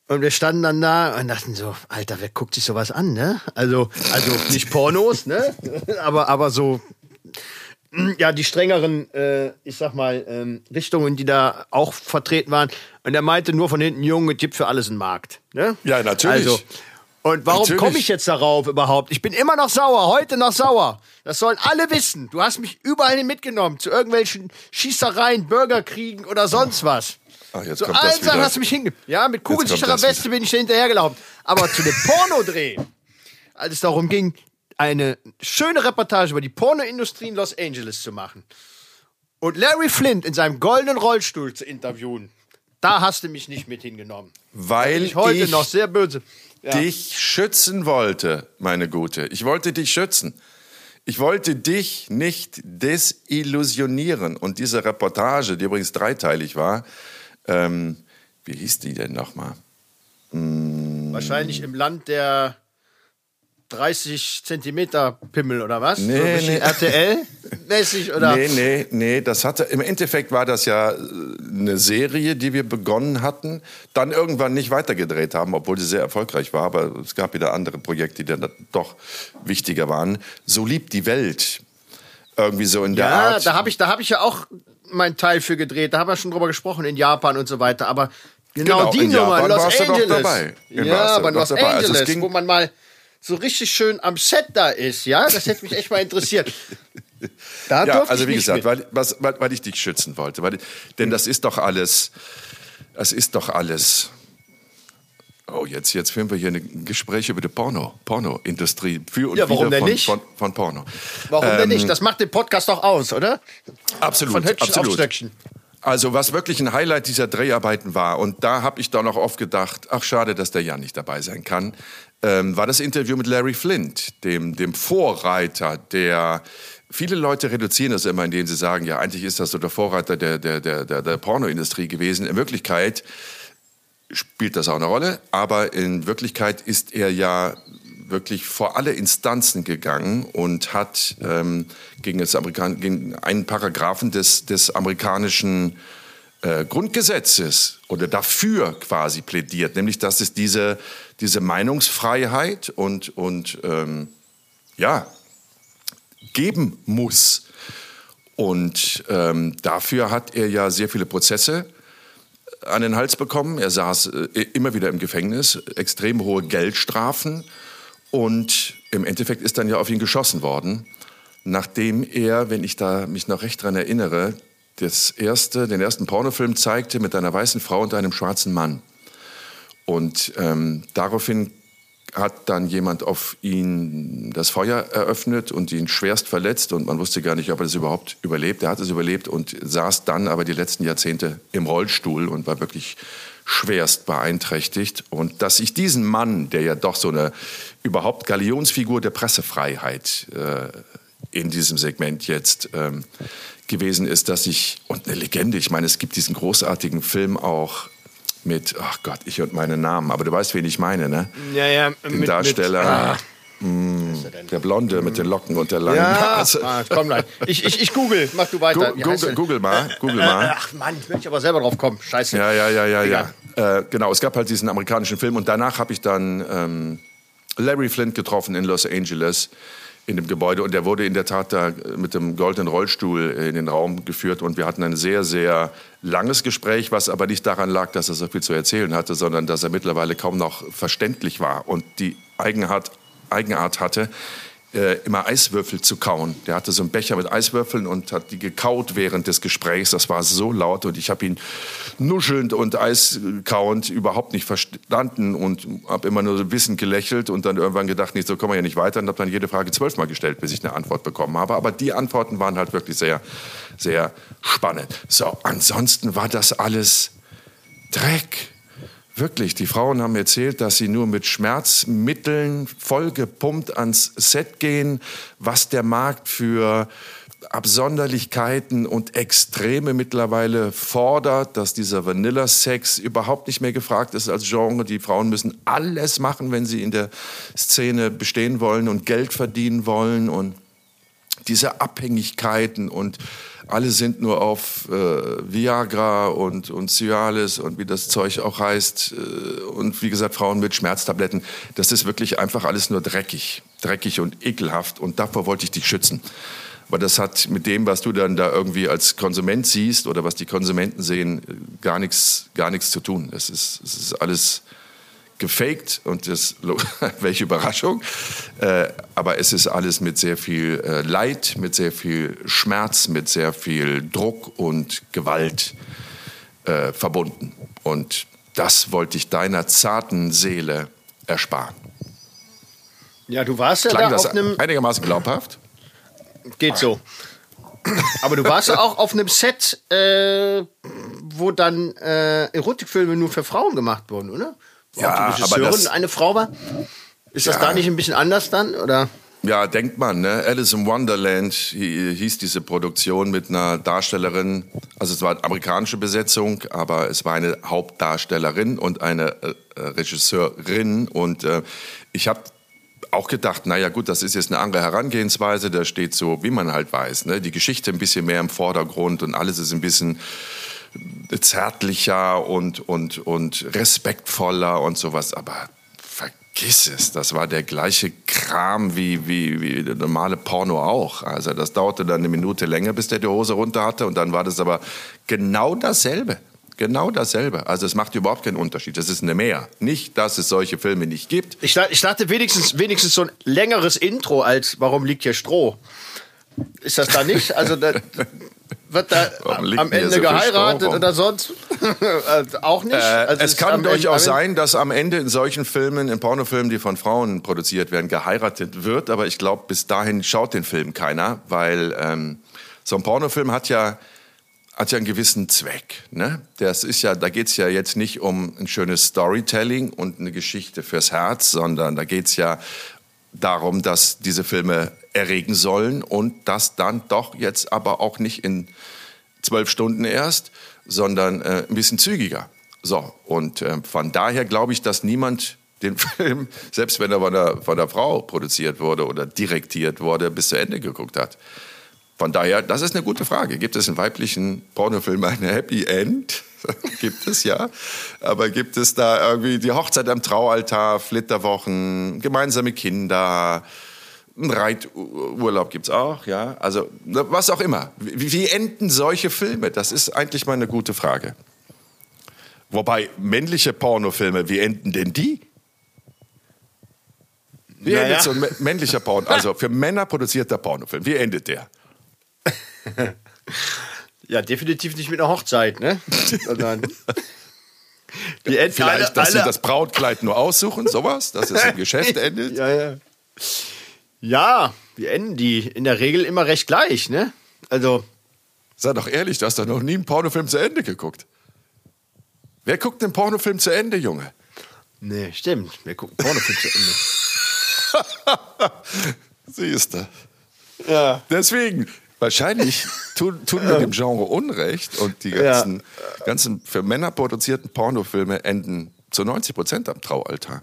und wir standen dann da und dachten so, Alter, wer guckt sich sowas an, ne? Also, also nicht Pornos, ne? Aber, aber so ja, die strengeren, äh, ich sag mal, ähm, Richtungen, die da auch vertreten waren. Und er meinte nur von hinten, Junge, gibt für alles einen Markt. Ne? Ja, natürlich. Also, und warum komme ich jetzt darauf überhaupt? Ich bin immer noch sauer, heute noch sauer. Das sollen alle wissen. Du hast mich überall hin mitgenommen, zu irgendwelchen Schießereien, Bürgerkriegen oder sonst was. Ach, jetzt Zu kommt allen Sachen hast du mich hinge... Ja, mit kugelsicherer Weste bin ich da hinterhergelaufen. Aber zu dem Pornodreh, als es darum ging, eine schöne Reportage über die Pornoindustrie in Los Angeles zu machen und Larry Flint in seinem goldenen Rollstuhl zu interviewen, da hast du mich nicht mit hingenommen. Weil ich heute ich noch sehr böse. Ja. dich schützen wollte, meine Gute. Ich wollte dich schützen. Ich wollte dich nicht desillusionieren. Und diese Reportage, die übrigens dreiteilig war, ähm, wie hieß die denn nochmal? Wahrscheinlich im Land der 30 Zentimeter Pimmel oder was? Nee, so nee. RTL-mäßig oder? Nee, nee, nee, das hatte, im Endeffekt war das ja äh, eine Serie, die wir begonnen hatten, dann irgendwann nicht weitergedreht haben, obwohl sie sehr erfolgreich war, aber es gab wieder andere Projekte, die dann doch wichtiger waren. So liebt die Welt. Irgendwie so in der Ja, Art. da habe ich, da hab ich ja auch meinen Teil für gedreht. Da haben wir schon drüber gesprochen in Japan und so weiter. Aber genau, Genau, die Nummer Japan Los Angeles. dabei. In Ja, aber Los dabei. Also Angeles, wo man mal so richtig schön am Set da ist, ja, das hätte mich echt mal interessiert. Da Ja, also wie gesagt, weil, was, weil, weil ich dich schützen wollte. Weil, denn das ist doch alles, das ist doch alles. Oh, jetzt, jetzt führen wir hier ein Gespräch über die Porno, Pornoindustrie. Für und Ja, warum denn von, nicht? Von, von Porno. Warum denn Ähm, nicht? Das macht den Podcast doch aus, oder? Absolut, Von Höckchen absolut. auf Stöckchen. Also was wirklich ein Highlight dieser Dreharbeiten war, und da habe ich dann auch oft gedacht, ach schade, dass der Jan nicht dabei sein kann, ähm, war das Interview mit Larry Flint, dem, dem Vorreiter, der viele Leute reduzieren das immer, indem sie sagen, ja eigentlich ist das so der Vorreiter der, der, der, der, der Pornoindustrie gewesen. In Wirklichkeit spielt das auch eine Rolle, aber in Wirklichkeit ist er ja wirklich vor alle Instanzen gegangen und hat ähm, gegen, das gegen einen Paragraphen des, des amerikanischen äh, Grundgesetzes oder dafür quasi plädiert, nämlich dass es diese, diese Meinungsfreiheit und, und ähm, ja, geben muss. Und ähm, dafür hat er ja sehr viele Prozesse an den Hals bekommen. Er saß äh, immer wieder im Gefängnis, extrem hohe Geldstrafen. Und im Endeffekt ist dann ja auf ihn geschossen worden, nachdem er, wenn ich da mich noch recht daran erinnere, das erste, den ersten Pornofilm zeigte mit einer weißen Frau und einem schwarzen Mann. Und ähm, daraufhin hat dann jemand auf ihn das Feuer eröffnet und ihn schwerst verletzt und man wusste gar nicht, ob er das überhaupt überlebt. Er hat es überlebt und saß dann aber die letzten Jahrzehnte im Rollstuhl und war wirklich schwerst beeinträchtigt. Und dass ich diesen Mann, der ja doch so eine überhaupt Galionsfigur der Pressefreiheit äh, in diesem Segment jetzt ähm, gewesen ist, dass ich, und eine Legende, ich meine, es gibt diesen großartigen Film auch mit, ach Gott, ich und meine Namen, aber du weißt, wen ich meine, ne? Ja, ja. Den mit, Darsteller. Mit, ah. mh, der Blonde mit den Locken und der langen ja, Nase. Ah, komm gleich. Ich, ich, ich google, mach du weiter. Go, google, google, mal, google mal. Ach Mann, ich will ich aber selber drauf kommen. Scheiße. Ja, ja, ja, ja, ja. Äh, genau, es gab halt diesen amerikanischen Film und danach habe ich dann ähm, Larry Flint getroffen in Los Angeles in dem Gebäude. Und der wurde in der Tat da mit dem goldenen Rollstuhl in den Raum geführt. Und wir hatten ein sehr, sehr langes Gespräch, was aber nicht daran lag, dass er so viel zu erzählen hatte, sondern dass er mittlerweile kaum noch verständlich war und die Eigenart, Eigenart hatte, äh, immer Eiswürfel zu kauen. Der hatte so einen Becher mit Eiswürfeln und hat die gekaut während des Gesprächs. Das war so laut und ich habe ihn nuschelnd und eiskauend überhaupt nicht verstanden und habe immer nur so wissend gelächelt und dann irgendwann gedacht, nicht so kommen wir ja nicht weiter und habe dann jede Frage zwölfmal gestellt, bis ich eine Antwort bekommen habe. Aber die Antworten waren halt wirklich sehr, sehr spannend. So, ansonsten war das alles Dreck. Wirklich, die Frauen haben erzählt, dass sie nur mit Schmerzmitteln vollgepumpt ans Set gehen, was der Markt für Absonderlichkeiten und Extreme mittlerweile fordert, dass dieser Vanilla-Sex überhaupt nicht mehr gefragt ist als Genre. Die Frauen müssen alles machen, wenn sie in der Szene bestehen wollen und Geld verdienen wollen und diese Abhängigkeiten und alle sind nur auf äh, Viagra und, und Cialis und wie das Zeug auch heißt. Äh, und wie gesagt, Frauen mit Schmerztabletten. Das ist wirklich einfach alles nur dreckig. Dreckig und ekelhaft. Und davor wollte ich dich schützen. Weil das hat mit dem, was du dann da irgendwie als Konsument siehst oder was die Konsumenten sehen, gar nichts, gar nichts zu tun. Es ist, es ist alles gefaked und das, welche Überraschung. Äh, aber es ist alles mit sehr viel äh, Leid, mit sehr viel Schmerz, mit sehr viel Druck und Gewalt äh, verbunden. Und das wollte ich deiner zarten Seele ersparen. Ja, du warst ja Klang da das auf einem... einigermaßen glaubhaft? Geht so. Aber du warst ja auch auf einem Set, äh, wo dann äh, Erotikfilme nur für Frauen gemacht wurden, oder? Ja, die aber Regisseurin das, eine Frau war. Ist das Ja. da nicht ein bisschen anders dann? Oder? Ja, denkt man, ne? Alice in Wonderland hi- hieß diese Produktion mit einer Darstellerin, also es war eine amerikanische Besetzung, aber es war eine Hauptdarstellerin und eine äh, Regisseurin und äh, ich habe auch gedacht, naja gut, das ist jetzt eine andere Herangehensweise, da steht so, wie man halt weiß, ne? die Geschichte ein bisschen mehr im Vordergrund und alles ist ein bisschen zärtlicher und, und, und respektvoller und sowas, aber vergiss es, das war der gleiche Kram wie, wie, wie der normale Porno auch. Also das dauerte dann eine Minute länger, bis der die Hose runter hatte und dann war das aber genau dasselbe. Genau dasselbe. Also es macht überhaupt keinen Unterschied. Es ist eine Mehr. Nicht, dass es solche Filme nicht gibt. Ich, ich dachte wenigstens, wenigstens so ein längeres Intro als Warum liegt hier Stroh? Ist das da nicht? Also da, wird da Warum am Ende so geheiratet oder sonst? Äh, auch nicht? Äh, Also es kann durchaus sein, dass am Ende in solchen Filmen, in Pornofilmen, die von Frauen produziert werden, geheiratet wird. Aber ich glaube, bis dahin schaut den Film keiner, weil ähm, so ein Pornofilm hat ja hat ja einen gewissen Zweck. Ne? Das ist ja, da geht es ja jetzt nicht um ein schönes Storytelling und eine Geschichte fürs Herz, sondern da geht es ja darum, dass diese Filme erregen sollen und das dann doch jetzt aber auch nicht in zwölf Stunden erst, sondern äh, ein bisschen zügiger. So, und äh, von daher glaube ich, dass niemand den Film, selbst wenn er von der, von der Frau produziert wurde oder direktiert wurde, bis zu Ende geguckt hat. Von daher, das ist eine gute Frage. Gibt es in weiblichen Pornofilmen ein Happy End? gibt es ja. Aber gibt es da irgendwie die Hochzeit am Traualtar, Flitterwochen, gemeinsame Kinder, ein Reiturlaub gibt es auch, ja. Also was auch immer. Wie, wie enden solche Filme? Das ist eigentlich mal eine gute Frage. Wobei männliche Pornofilme, wie enden denn die? Wie naja. endet so ein männlicher Porno? Also für Männer produzierter Pornofilm, wie endet der? ja, definitiv nicht mit einer Hochzeit, ne? Sondern Vielleicht, alle, dass alle. sie das Brautkleid nur aussuchen, sowas, dass es im Geschäft endet. Ja, ja. Ja, wie enden die? In der Regel immer recht gleich, ne? Also. Sei doch ehrlich, du hast doch noch nie einen Pornofilm zu Ende geguckt. Wer guckt einen Pornofilm zu Ende, Junge? Nee, stimmt. Wir gucken Pornofilm zu Ende. Siehst du. Ja. Deswegen, wahrscheinlich tun, tun wir dem Genre Unrecht und die ganzen, ja. ganzen für Männer produzierten Pornofilme enden zu 90 Prozent am Traualtar.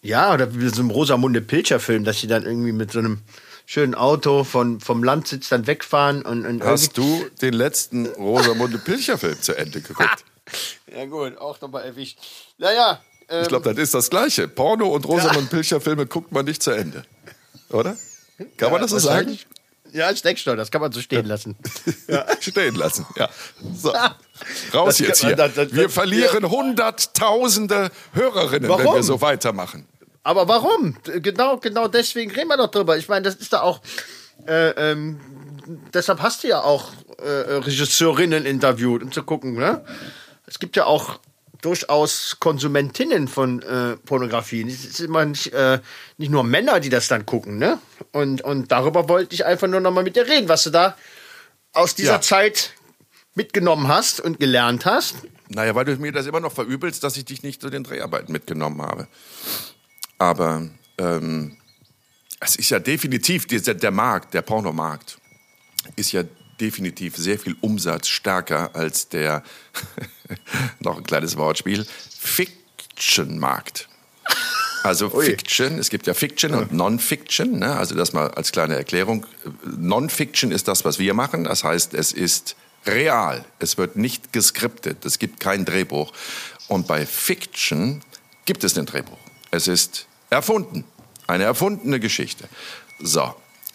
Ja, oder wie so einem Rosamunde Pilcher-Film, dass sie dann irgendwie mit so einem schönen Auto von, vom Landsitz dann wegfahren. Und, und Hast du den letzten Rosamunde Pilcher-Film zu Ende geguckt? ja, gut, auch nochmal erwischt. Naja. Ähm, ich glaube, das ist das Gleiche. Porno und Rosamunde. Pilcher-Filme guckt man nicht zu Ende. Oder? Kann ja, man das so sagen? Ja, schon, das kann man so stehen lassen. Ja. stehen lassen, ja. So. Raus das jetzt hier. Das, das, wir verlieren hunderttausende Hörerinnen, Warum? wenn wir so weitermachen. Aber warum? Genau, genau deswegen reden wir doch drüber. Ich meine, das ist da auch. Äh, ähm, deshalb hast du ja auch äh, Regisseurinnen interviewt, um zu gucken. Ne? Es gibt ja auch durchaus Konsumentinnen von äh, Pornografie. Es ist immer nicht, äh, nicht nur Männer, die das dann gucken. Ne? Und, und darüber wollte ich einfach nur noch mal mit dir reden, was du da aus dieser ja. Zeit mitgenommen hast und gelernt hast. Naja, weil du mir das immer noch verübelst, dass ich dich nicht zu den Dreharbeiten mitgenommen habe. Aber ähm, es ist ja definitiv, der, der Markt, der Pornomarkt, ist ja definitiv sehr viel umsatzstärker als der, noch ein kleines Wortspiel, Fiction-Markt. Also Ui. Fiction, es gibt ja Fiction und Non-Fiction, ne? also das mal als kleine Erklärung. Non-Fiction ist das, was wir machen, das heißt, es ist real, es wird nicht geskriptet, es gibt kein Drehbuch. Und bei Fiction gibt es ein Drehbuch. Es ist Erfunden. Eine erfundene Geschichte. So.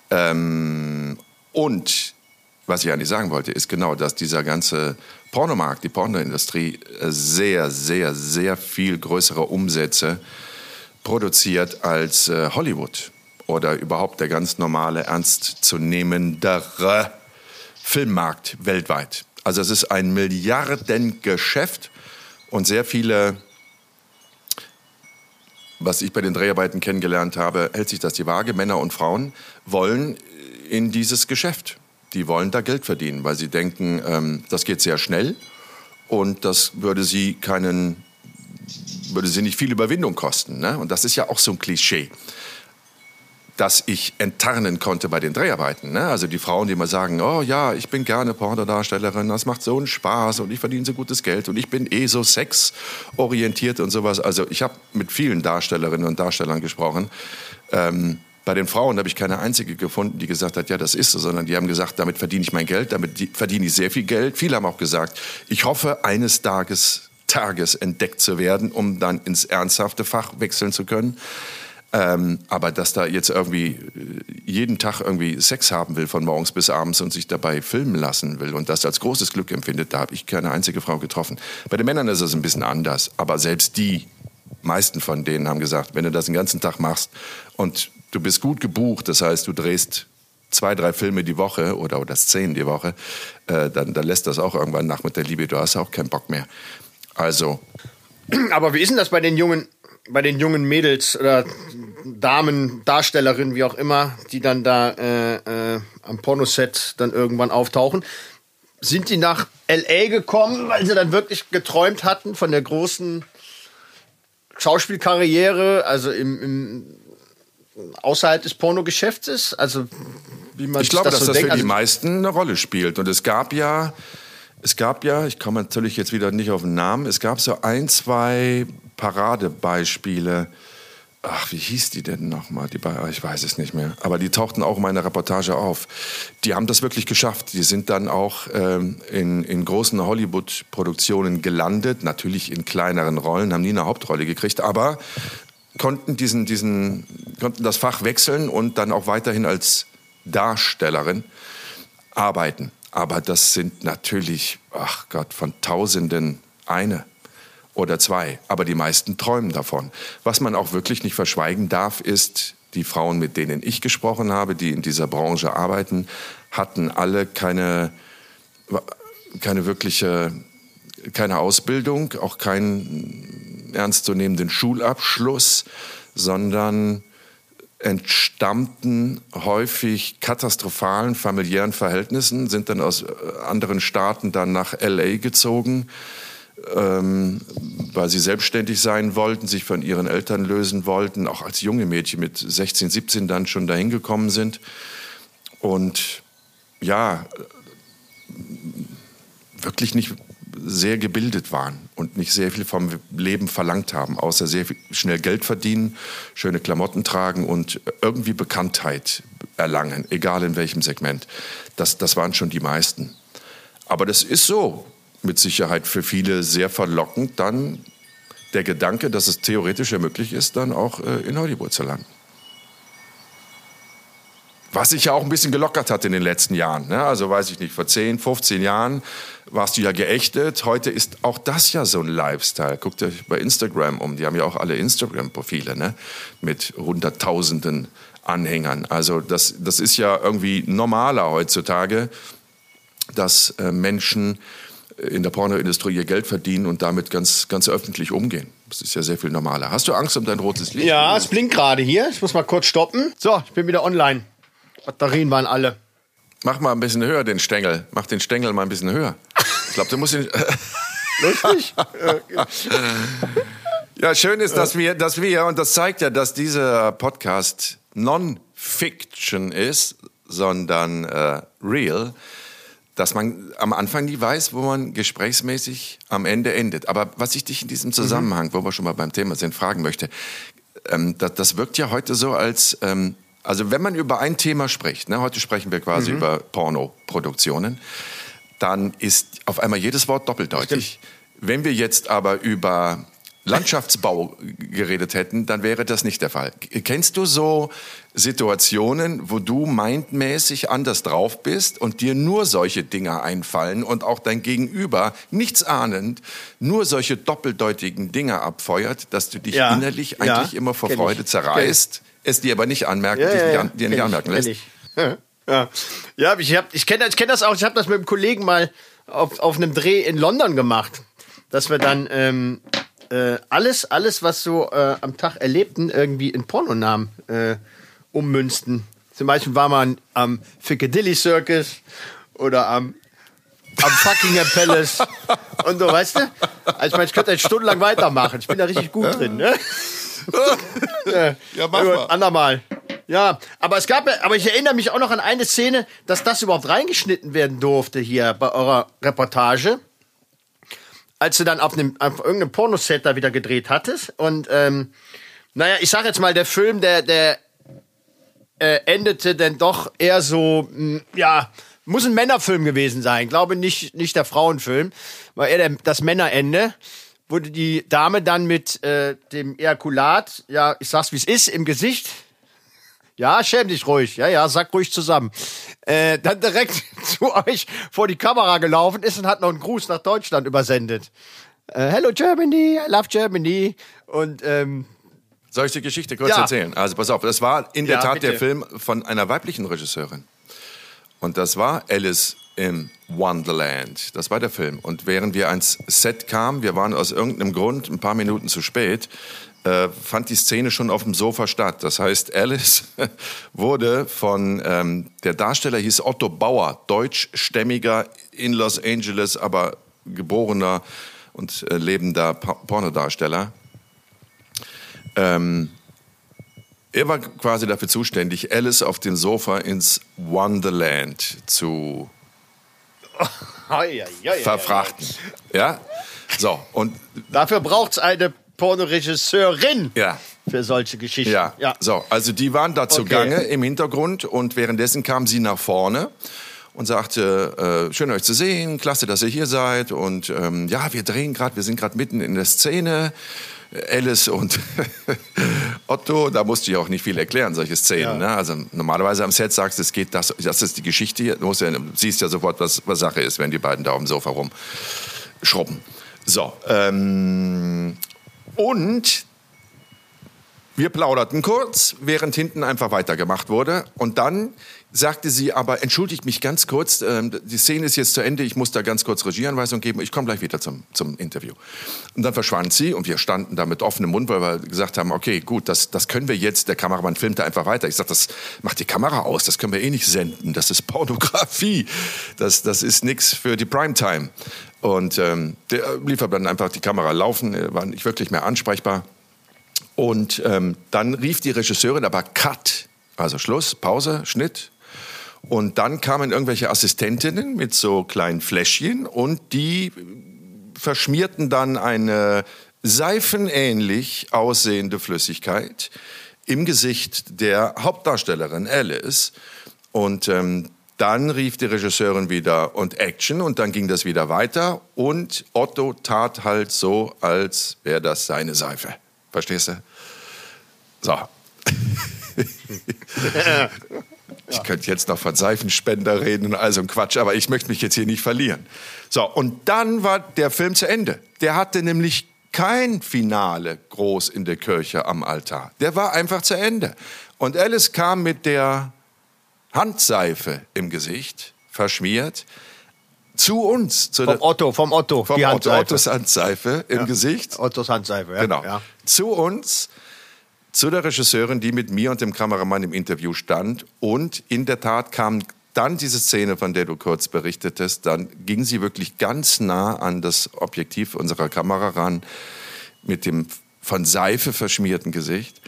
Ähm, und was ich eigentlich sagen wollte, ist genau, dass dieser ganze Pornomarkt, die Pornoindustrie äh, sehr, sehr, sehr viel größere Umsätze produziert als äh, Hollywood oder überhaupt der ganz normale, ernstzunehmendere Filmmarkt weltweit. Also es ist ein Milliardengeschäft und sehr viele was ich bei den Dreharbeiten kennengelernt habe, hält sich das die Waage. Männer und Frauen wollen in dieses Geschäft. Die wollen da Geld verdienen, weil sie denken, ähm, das geht sehr schnell und das würde sie keinen, würde sie nicht viel Überwindung kosten. Ne? Und das ist ja auch so ein Klischee das ich enttarnen konnte bei den Dreharbeiten. Ne? Also die Frauen, die immer sagen, oh ja, ich bin gerne Pornodarstellerin, das macht so einen Spaß und ich verdiene so gutes Geld und ich bin eh so sexorientiert und sowas. Also ich habe mit vielen Darstellerinnen und Darstellern gesprochen. Ähm, bei den Frauen habe ich keine einzige gefunden, die gesagt hat, ja, das ist so, sondern die haben gesagt, damit verdiene ich mein Geld, damit verdiene ich sehr viel Geld. Viele haben auch gesagt, ich hoffe, eines Tages, Tages entdeckt zu werden, um dann ins ernsthafte Fach wechseln zu können. Ähm, aber dass da jetzt irgendwie äh, jeden Tag irgendwie Sex haben will von morgens bis abends und sich dabei filmen lassen will und das als großes Glück empfindet, da habe ich keine einzige Frau getroffen. Bei den Männern ist es ein bisschen anders, aber selbst die meisten von denen haben gesagt, wenn du das den ganzen Tag machst und du bist gut gebucht, das heißt, du drehst zwei, drei Filme die Woche oder, oder zehn die Woche, äh, dann, dann lässt das auch irgendwann nach mit der Liebe, du hast auch keinen Bock mehr. Also. Aber wie ist denn das bei den jungen bei den jungen Mädels oder Damen, Darstellerinnen, wie auch immer, die dann da äh, äh, am Pornoset dann irgendwann auftauchen, sind die nach LA gekommen, weil sie dann wirklich geträumt hatten von der großen Schauspielkarriere, also im, im außerhalb des Pornogeschäftes, also wie man Ich glaube, das dass so das denkt. für die also, meisten eine Rolle spielt und es gab ja es gab ja, ich komme natürlich jetzt wieder nicht auf den Namen, es gab so ein, zwei Paradebeispiele. Ach, wie hieß die denn nochmal? Die, ich weiß es nicht mehr. Aber die tauchten auch in meiner Reportage auf. Die haben das wirklich geschafft. Die sind dann auch ähm, in, in großen Hollywood-Produktionen gelandet. Natürlich in kleineren Rollen, haben nie eine Hauptrolle gekriegt. Aber konnten, diesen, diesen, konnten das Fach wechseln und dann auch weiterhin als Darstellerin arbeiten. Aber das sind natürlich, ach Gott, von Tausenden eine oder zwei. Aber die meisten träumen davon. Was man auch wirklich nicht verschweigen darf, ist, die Frauen, mit denen ich gesprochen habe, die in dieser Branche arbeiten, hatten alle keine, keine wirkliche, keine Ausbildung, auch keinen ernstzunehmenden Schulabschluss, sondern entstammten häufig katastrophalen familiären Verhältnissen, sind dann aus äh, anderen Staaten dann nach LA gezogen, ähm, weil sie selbstständig sein wollten, sich von ihren Eltern lösen wollten, auch als junge Mädchen mit 16, 17 dann schon dahin gekommen sind. Und ja, wirklich nicht sehr gebildet waren und nicht sehr viel vom Leben verlangt haben, außer sehr schnell Geld verdienen, schöne Klamotten tragen und irgendwie Bekanntheit erlangen, egal in welchem Segment. Das, das waren schon die meisten. Aber das ist so mit Sicherheit für viele sehr verlockend, dann der Gedanke, dass es theoretisch ja möglich ist, dann auch äh, in Hollywood zu landen. Was sich ja auch ein bisschen gelockert hat in den letzten Jahren. Ne? Also weiß ich nicht, vor 10, 15 Jahren warst du ja geächtet. Heute ist auch das ja so ein Lifestyle. Guckt euch bei Instagram um. Die haben ja auch alle Instagram-Profile ne? mit Hunderttausenden Anhängern. Also das, das ist ja irgendwie normaler heutzutage, dass äh, Menschen in der Pornoindustrie ihr Geld verdienen und damit ganz, ganz öffentlich umgehen. Das ist ja sehr viel normaler. Hast du Angst um dein rotes Licht? Ja, es blinkt gerade hier. Ich muss mal kurz stoppen. So, ich bin wieder online. Batterien waren alle. Mach mal ein bisschen höher den Stängel. Mach den Stängel mal ein bisschen höher. Ich glaube, du musst ihn. Lustig. ja, schön ist, dass wir, dass wir, und das zeigt ja, dass dieser Podcast Non-Fiction ist, sondern äh, real dass man am Anfang nie weiß, wo man gesprächsmäßig am Ende endet. Aber was ich dich in diesem Zusammenhang, mhm. wo wir schon mal beim Thema sind, fragen möchte, ähm, das, das, wirkt ja heute so als, ähm, also wenn man über ein Thema spricht, ne, heute sprechen wir quasi mhm. über Pornoproduktionen, dann ist auf einmal jedes Wort doppeldeutig. Wenn wir jetzt aber über Landschaftsbau geredet hätten, dann wäre das nicht der Fall. Kennst du so Situationen, wo du mindmäßig anders drauf bist und dir nur solche Dinge einfallen und auch dein Gegenüber, nichts ahnend, nur solche doppeldeutigen Dinge abfeuert, dass du dich ja, innerlich eigentlich ja, immer vor Freude ich, zerreißt, es dir aber nicht anmerken, ja, ja, dich, dir nicht anmerken lässt? Ich. Ja, ja ich, ich kenne ich kenn das auch, ich habe das mit einem Kollegen mal auf, auf einem Dreh in London gemacht, dass wir dann... Ähm, äh, alles, alles, was so äh, am Tag erlebten, irgendwie in Pornonamen äh, ummünzten. Zum Beispiel war man am Piccadilly Circus oder am, am Buckingham Palace und so, weißt du? Also ich meine, ich könnte jetzt stundenlang weitermachen. Ich bin da richtig gut drin, ne? Ja, mach mal. Andermal. Ja, aber es gab, aber ich erinnere mich auch noch an eine Szene, dass das überhaupt reingeschnitten werden durfte hier bei eurer Reportage als du dann auf, einem, auf irgendeinem Pornoset da wieder gedreht hattest. Und ähm, naja, ich sag jetzt mal, der Film, der, der äh, endete dann doch eher so, mh, hm, ja, muss ein Männerfilm gewesen sein. Glaube nicht, nicht der Frauenfilm. War eher der, das Männerende. Wurde die Dame dann mit äh, dem Ejakulat, ja, ich sag's wie es ist, im Gesicht ja, schäm dich ruhig. Ja, ja, sag ruhig zusammen. Äh, dann direkt zu euch vor die Kamera gelaufen ist und hat noch einen Gruß nach Deutschland übersendet. Äh, Hello Germany, I love Germany. Und ähm, soll ich die Geschichte kurz ja. erzählen? Also pass auf, das war in der ja, Tat bitte. der Film von einer weiblichen Regisseurin. Und das war Alice im Wonderland. Das war der Film. Und während wir ans Set kamen, wir waren aus irgendeinem Grund ein paar Minuten zu spät, äh, fand die Szene schon auf dem Sofa statt. Das heißt, Alice wurde von, ähm, der Darsteller hieß Otto Bauer, deutschstämmiger in Los Angeles, aber geborener und äh, lebender Pornodarsteller. Ähm, er war quasi dafür zuständig, Alice auf dem Sofa ins Wonderland zu verfrachten. Ja, so und dafür braucht es eine Pornoregisseurin Ja. für solche Geschichten. Ja. so, also die waren da zugange Okay. im Hintergrund und währenddessen kam sie nach vorne und sagte, äh, schön euch zu sehen, klasse, dass ihr hier seid und ähm, ja, wir drehen gerade, wir sind gerade mitten in der Szene. Alice und Otto, da musste ich auch nicht viel erklären, solche Szenen. Ja. Ne? Also normalerweise am Set sagst du, es geht das, das ist die Geschichte hier. Du musst ja, siehst ja sofort, was, was Sache ist, wenn die beiden da auf dem Sofa rumschrubben. So, ähm, und wir plauderten kurz, während hinten einfach weitergemacht wurde. Und dann sagte sie aber, entschuldigt mich ganz kurz, ähm, die Szene ist jetzt zu Ende, ich muss da ganz kurz Regieanweisung geben, ich komme gleich wieder zum, zum Interview. Und dann verschwand sie und wir standen da mit offenem Mund, weil wir gesagt haben, okay, gut, das, das können wir jetzt, der Kameramann filmte einfach weiter. Ich sagte, das macht die Kamera aus, das können wir eh nicht senden, das ist Pornografie, das, das ist nichts für die Primetime. Und ähm, der lief aber dann einfach die Kamera laufen, er war nicht wirklich mehr ansprechbar. Und ähm, dann rief die Regisseurin aber Cut, also Schluss, Pause, Schnitt. Und dann kamen irgendwelche Assistentinnen mit so kleinen Fläschchen und die verschmierten dann eine seifenähnlich aussehende Flüssigkeit im Gesicht der Hauptdarstellerin Alice. Und ähm, dann rief die Regisseurin wieder und Action und dann ging das wieder weiter und Otto tat halt so, als wäre das seine Seife. Verstehst du? So. Ich könnte jetzt noch von Seifenspender reden und all so ein Quatsch, aber ich möchte mich jetzt hier nicht verlieren. So, und dann war der Film zu Ende. Der hatte nämlich kein Finale groß in der Kirche am Altar. Der war einfach zu Ende. Und Alice kam mit der Handseife im Gesicht, verschmiert, zu uns. Zu Vom Otto, vom Otto, vom die Otto, Handseife. Ottos Handseife im Gesicht. Ottos Handseife, ja. Genau. Ja. Zu uns, zu der Regisseurin, die mit mir und dem Kameramann im Interview stand. Und in der Tat kam dann diese Szene, von der du kurz berichtetest. Dann ging sie wirklich ganz nah an das Objektiv unserer Kamera ran, mit dem von Seife verschmierten Gesicht.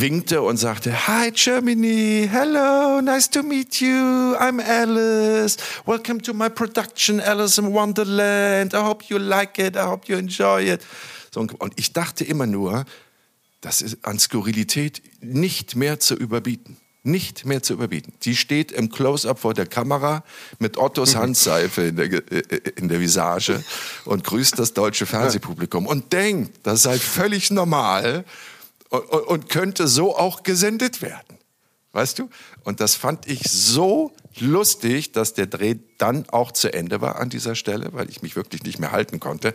Winkte und sagte, Hi Germany, hello, nice to meet you, I'm Alice. Welcome to my production, Alice in Wonderland. I hope you like it, I hope you enjoy it. So, und ich dachte immer nur, das ist an Skurrilität nicht mehr zu überbieten. Nicht mehr zu überbieten. Die steht im Close-up vor der Kamera mit Ottos Handseife in der, Ge- äh, in der Visage und grüßt das deutsche Fernsehpublikum und denkt, das sei völlig normal und, könnte so auch gesendet werden. Weißt du? Und das fand ich so lustig, dass der Dreh dann auch zu Ende war an dieser Stelle, weil ich mich wirklich nicht mehr halten konnte.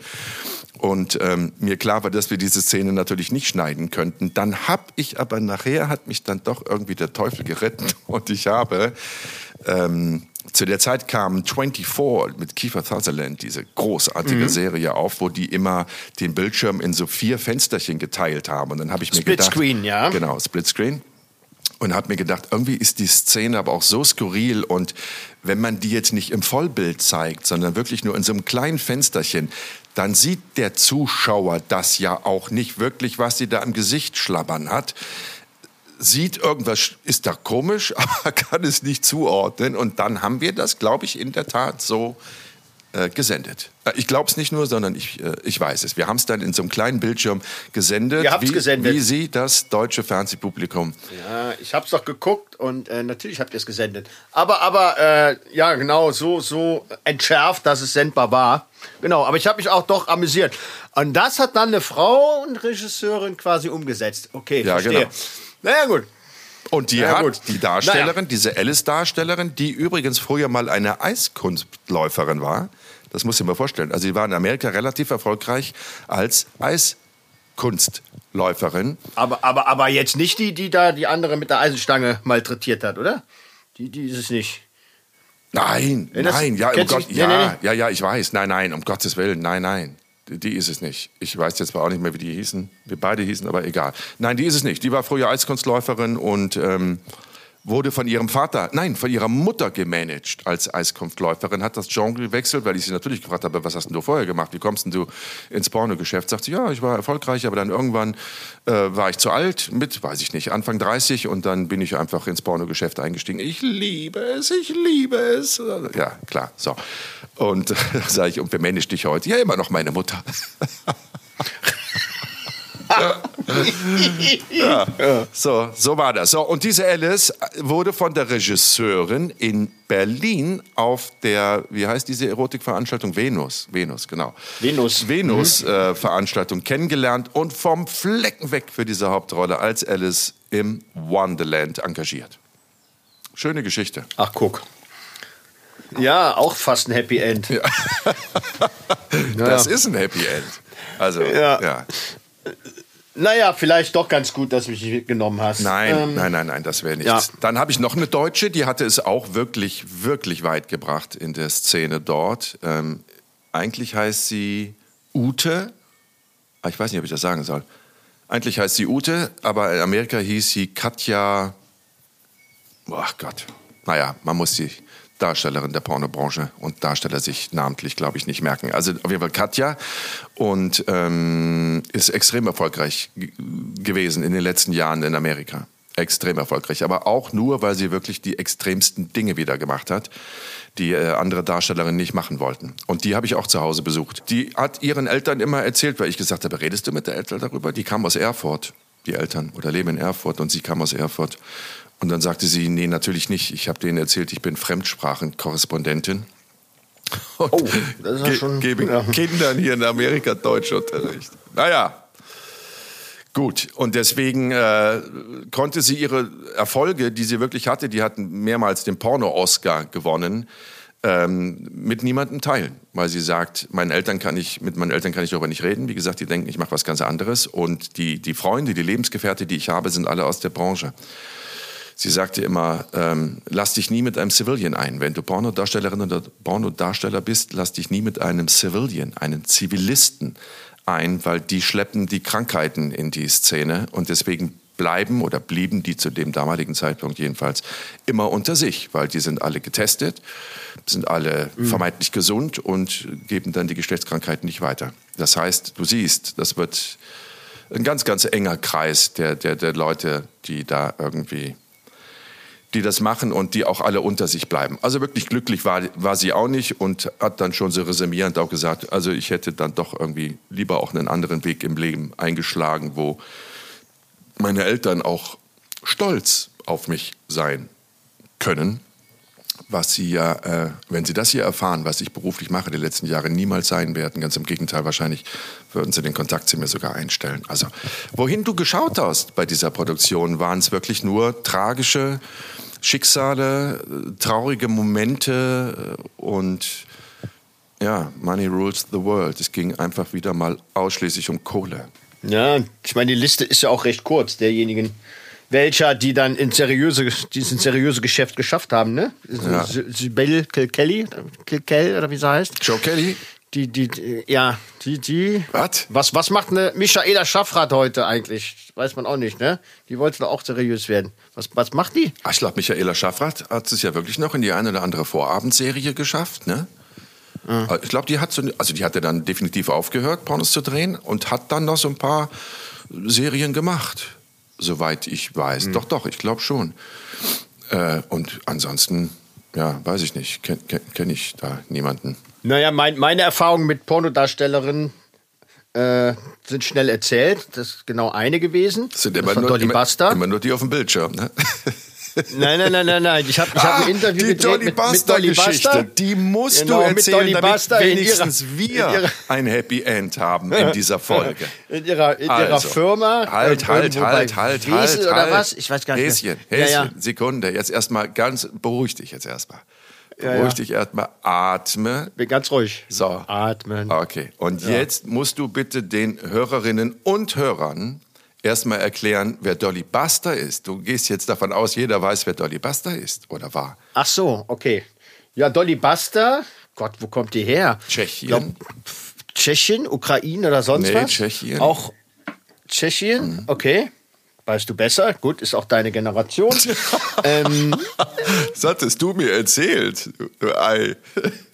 Und ähm, mir klar war, dass wir diese Szene natürlich nicht schneiden könnten. Dann habe ich aber nachher, hat mich dann doch irgendwie der Teufel geritten. Und ich habe, ähm, zu der Zeit kam 24 mit Kiefer Sutherland, diese großartige Serie auf, wo die immer den Bildschirm in so vier Fensterchen geteilt haben. Und dann habe ich mir Split gedacht... Screen, ja. Genau, Split Screen und habe mir gedacht, irgendwie ist die Szene aber auch so skurril und wenn man die jetzt nicht im Vollbild zeigt, sondern wirklich nur in so einem kleinen Fensterchen, dann sieht der Zuschauer das ja auch nicht wirklich, was sie da im Gesicht schlabbern hat. Sieht irgendwas, ist da komisch, aber kann es nicht zuordnen. Und dann haben wir das, glaube ich, in der Tat so äh, gesendet. Äh, Ich glaube es nicht nur, sondern ich, äh, ich weiß es. Wir haben es dann in so einem kleinen Bildschirm gesendet, Ihr habt's wie, gesendet. wie Sie das deutsche Fernsehpublikum Ja, ich hab's doch geguckt und äh, natürlich habt ihr es gesendet. Aber, aber, äh, ja, genau, so, so entschärft, dass es sendbar war. Genau, aber ich habe mich auch doch amüsiert. Und das hat dann eine Frau und Regisseurin quasi umgesetzt. Okay, Ja, verstehe. genau. Naja, gut. Und die Ja, hat, gut. die Darstellerin, Naja. diese Alice-Darstellerin, die übrigens früher mal eine Eiskunstläuferin war, das muss ich mir vorstellen. Also sie war in Amerika relativ erfolgreich als Eiskunstläuferin. Aber, aber, aber jetzt nicht die, die da die andere mit der Eisenstange malträtiert hat, oder? Die, die ist es nicht. Nein, nein, ja, um Gott, ja, ja, ja, ich weiß. Nein, nein, um Gottes Willen, nein, nein. Die- ist es nicht. Ich weiß jetzt zwar auch nicht mehr, wie die hießen. Wir beide hießen, aber egal. Nein, die ist es nicht. Die war früher Eiskunstläuferin und ähm, wurde von ihrem Vater, nein, von ihrer Mutter gemanagt als Eiskunstläuferin, hat das Genre gewechselt, weil ich sie natürlich gefragt habe, was hast denn du vorher gemacht? Wie kommst denn du ins Pornogeschäft? Sagt sie, ja, ich war erfolgreich, aber dann irgendwann äh, war ich zu alt, mit, weiß ich nicht, Anfang 30 und dann bin ich einfach ins Pornogeschäft eingestiegen. Ich liebe es, ich liebe es. Ja, klar, so. Und äh, sage ich, und wer managt dich heute? Ja, immer noch meine Mutter. ja. So, so war das. So, und diese Alice wurde von der Regisseurin in Berlin auf der, wie heißt diese Erotikveranstaltung? Venus. Venus, genau. Venus. Venus-Veranstaltung mhm. äh, kennengelernt und vom Flecken weg für diese Hauptrolle als Alice im Wonderland engagiert. Schöne Geschichte. Ach, guck. Ja, auch fast ein Happy End. Ja. das ist ein Happy End. Also, ja. ja. Naja, vielleicht doch ganz gut, dass du mich mitgenommen hast. Nein, ähm, nein, nein, nein, das wäre nichts. Ja. Dann habe ich noch eine Deutsche, die hatte es auch wirklich, wirklich weit gebracht in der Szene dort. Ähm, eigentlich heißt sie Ute. Ah, ich weiß nicht, ob ich das sagen soll. Eigentlich heißt sie Ute, aber in Amerika hieß sie Katja. Ach Gott. Naja, man muss sie Darstellerin der Pornobranche und Darsteller sich namentlich, glaube ich, nicht merken. Also auf jeden Fall Katja und ähm, ist extrem erfolgreich gewesen in den letzten Jahren in Amerika. Extrem erfolgreich, aber auch nur, weil sie wirklich die extremsten Dinge wieder gemacht hat, die äh, andere Darstellerinnen nicht machen wollten. Und die habe ich auch zu Hause besucht. Die hat ihren Eltern immer erzählt, weil ich gesagt habe, redest du mit der Eltern darüber? Die kam aus Erfurt, die Eltern, oder leben in Erfurt und sie kam aus Erfurt. Und dann sagte sie, nee, natürlich nicht. Ich habe denen erzählt, ich bin Fremdsprachenkorrespondentin. Und oh, das ist ja schon... Gebe ja. Kindern hier in Amerika Deutschunterricht. Naja, gut. Und deswegen äh, konnte sie ihre Erfolge, die sie wirklich hatte, die hatten mehrmals den Porno-Oscar gewonnen, ähm, mit niemandem teilen, weil sie sagt, meinen Eltern kann ich, mit meinen Eltern kann ich darüber nicht reden. Wie gesagt, die denken, ich mache was ganz anderes. Und die, die Freunde, die Lebensgefährte, die ich habe, sind alle aus der Branche. Sie sagte immer, ähm, lass dich nie mit einem Civilian ein. Wenn du Pornodarstellerin oder Pornodarsteller bist, lass dich nie mit einem Civilian, einem Zivilisten ein, weil die schleppen die Krankheiten in die Szene und deswegen bleiben oder blieben die zu dem damaligen Zeitpunkt jedenfalls immer unter sich, weil die sind alle getestet, sind alle mhm. vermeintlich gesund und geben dann die Geschlechtskrankheiten nicht weiter. Das heißt, du siehst, das wird ein ganz, ganz enger Kreis der, der, der Leute, die da irgendwie die das machen und die auch alle unter sich bleiben. Also wirklich glücklich war, war sie auch nicht und hat dann schon so resümierend auch gesagt, also ich hätte dann doch irgendwie lieber auch einen anderen Weg im Leben eingeschlagen, wo meine Eltern auch stolz auf mich sein können, was sie ja, äh, wenn sie das hier erfahren, was ich beruflich mache die letzten Jahre, niemals sein werden. Ganz im Gegenteil, wahrscheinlich würden sie den Kontakt zu mir sogar einstellen. Also, wohin du geschaut hast bei dieser Produktion, waren es wirklich nur tragische Schicksale, traurige Momente äh, und ja, Money rules the world. Es ging einfach wieder mal ausschließlich um Kohle. Ja, ich meine, die Liste ist ja auch recht kurz, derjenigen, welcher, die dann in seriöse, dieses seriöse Geschäft geschafft haben, ne? Ja. Sibel Kilkelly, Kilkel, oder wie sie heißt. Joe Kelly? Die, die, ja, die, die. Was? Was, was macht eine Michaela Schaffrath heute eigentlich? Weiß man auch nicht, ne? Die wollte doch auch seriös werden. Was, was macht die? Ich glaube, Michaela Schaffrath hat es ja wirklich noch in die eine oder andere Vorabendserie geschafft, ne? Mhm. Ich glaube, die hat so, also die hatte dann definitiv aufgehört, Pornos zu drehen und hat dann noch so ein paar Serien gemacht, soweit ich weiß. Mhm. Doch, doch, ich glaube schon. Äh, und ansonsten, ja, weiß ich nicht, kenne kenn, kenn ich da niemanden. Naja, mein, meine Erfahrungen mit Pornodarstellerinnen äh, sind schnell erzählt. Das ist genau eine gewesen. Das sind immer, das nur, immer, immer, nur die auf dem Bildschirm, ne? Nein, nein, nein, nein, nein. Ich habe ich hab ein ah, Interview die Dolly mit, mit Dolly Buster. Die musst genau, du erzählen, damit wenigstens ihrer, wir ein Happy End haben in dieser Folge. In ihrer, in also, ihrer Firma. Halt, halt, halt, halt, halt, halt. oder was? Ich weiß gar nicht. Häschen, Häschen, ja, ja. Sekunde. Jetzt erstmal ganz, beruhig dich jetzt erstmal. Ja, Beruhig ja. dich erstmal, atme. Bin ganz ruhig. So. Atmen. Okay. Und ja. jetzt musst du bitte den Hörerinnen und Hörern erstmal erklären, wer Dolly Buster ist. Du gehst jetzt davon aus, jeder weiß, wer Dolly Buster ist oder war. Ach so, okay. Ja, Dolly Buster, Gott, wo kommt die her? Tschechien. Glaub, Tschechien, Ukraine oder sonst nee, was? Tschechien. Auch Tschechien, mhm. okay. Weißt du besser? Gut, ist auch deine Generation. ähm, das hattest du mir erzählt, Ei.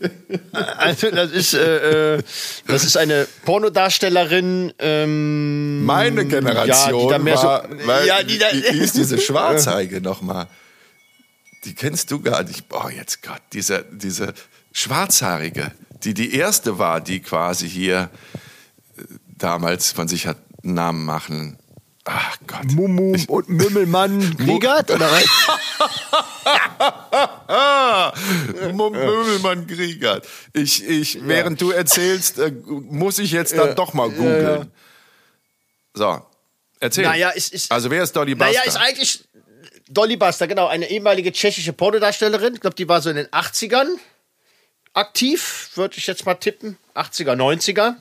also das ist, äh, äh, das ist eine Pornodarstellerin. Ähm, Meine Generation ja, die war, so, weil, ja, die, da, die ist diese Schwarzheige nochmal. Die kennst du gar nicht. Boah, jetzt Gott, diese, diese Schwarzhaarige, die die erste war, die quasi hier äh, damals von sich hat Namen machen. Ach Gott. Mumu und Mümmelmann Kriegert oder was? Mümmelmann Kriegert. Ich, ich, während du erzählst, äh, muss ich jetzt dann doch mal googeln. So, erzähl. Naja, ist, ist, also wer ist Dolly Buster? naja, ist eigentlich Dolly Buster, genau, eine ehemalige tschechische Pornodarstellerin. Ich glaube, die war so in den 80ern aktiv, würde ich jetzt mal tippen. 80er, 90er.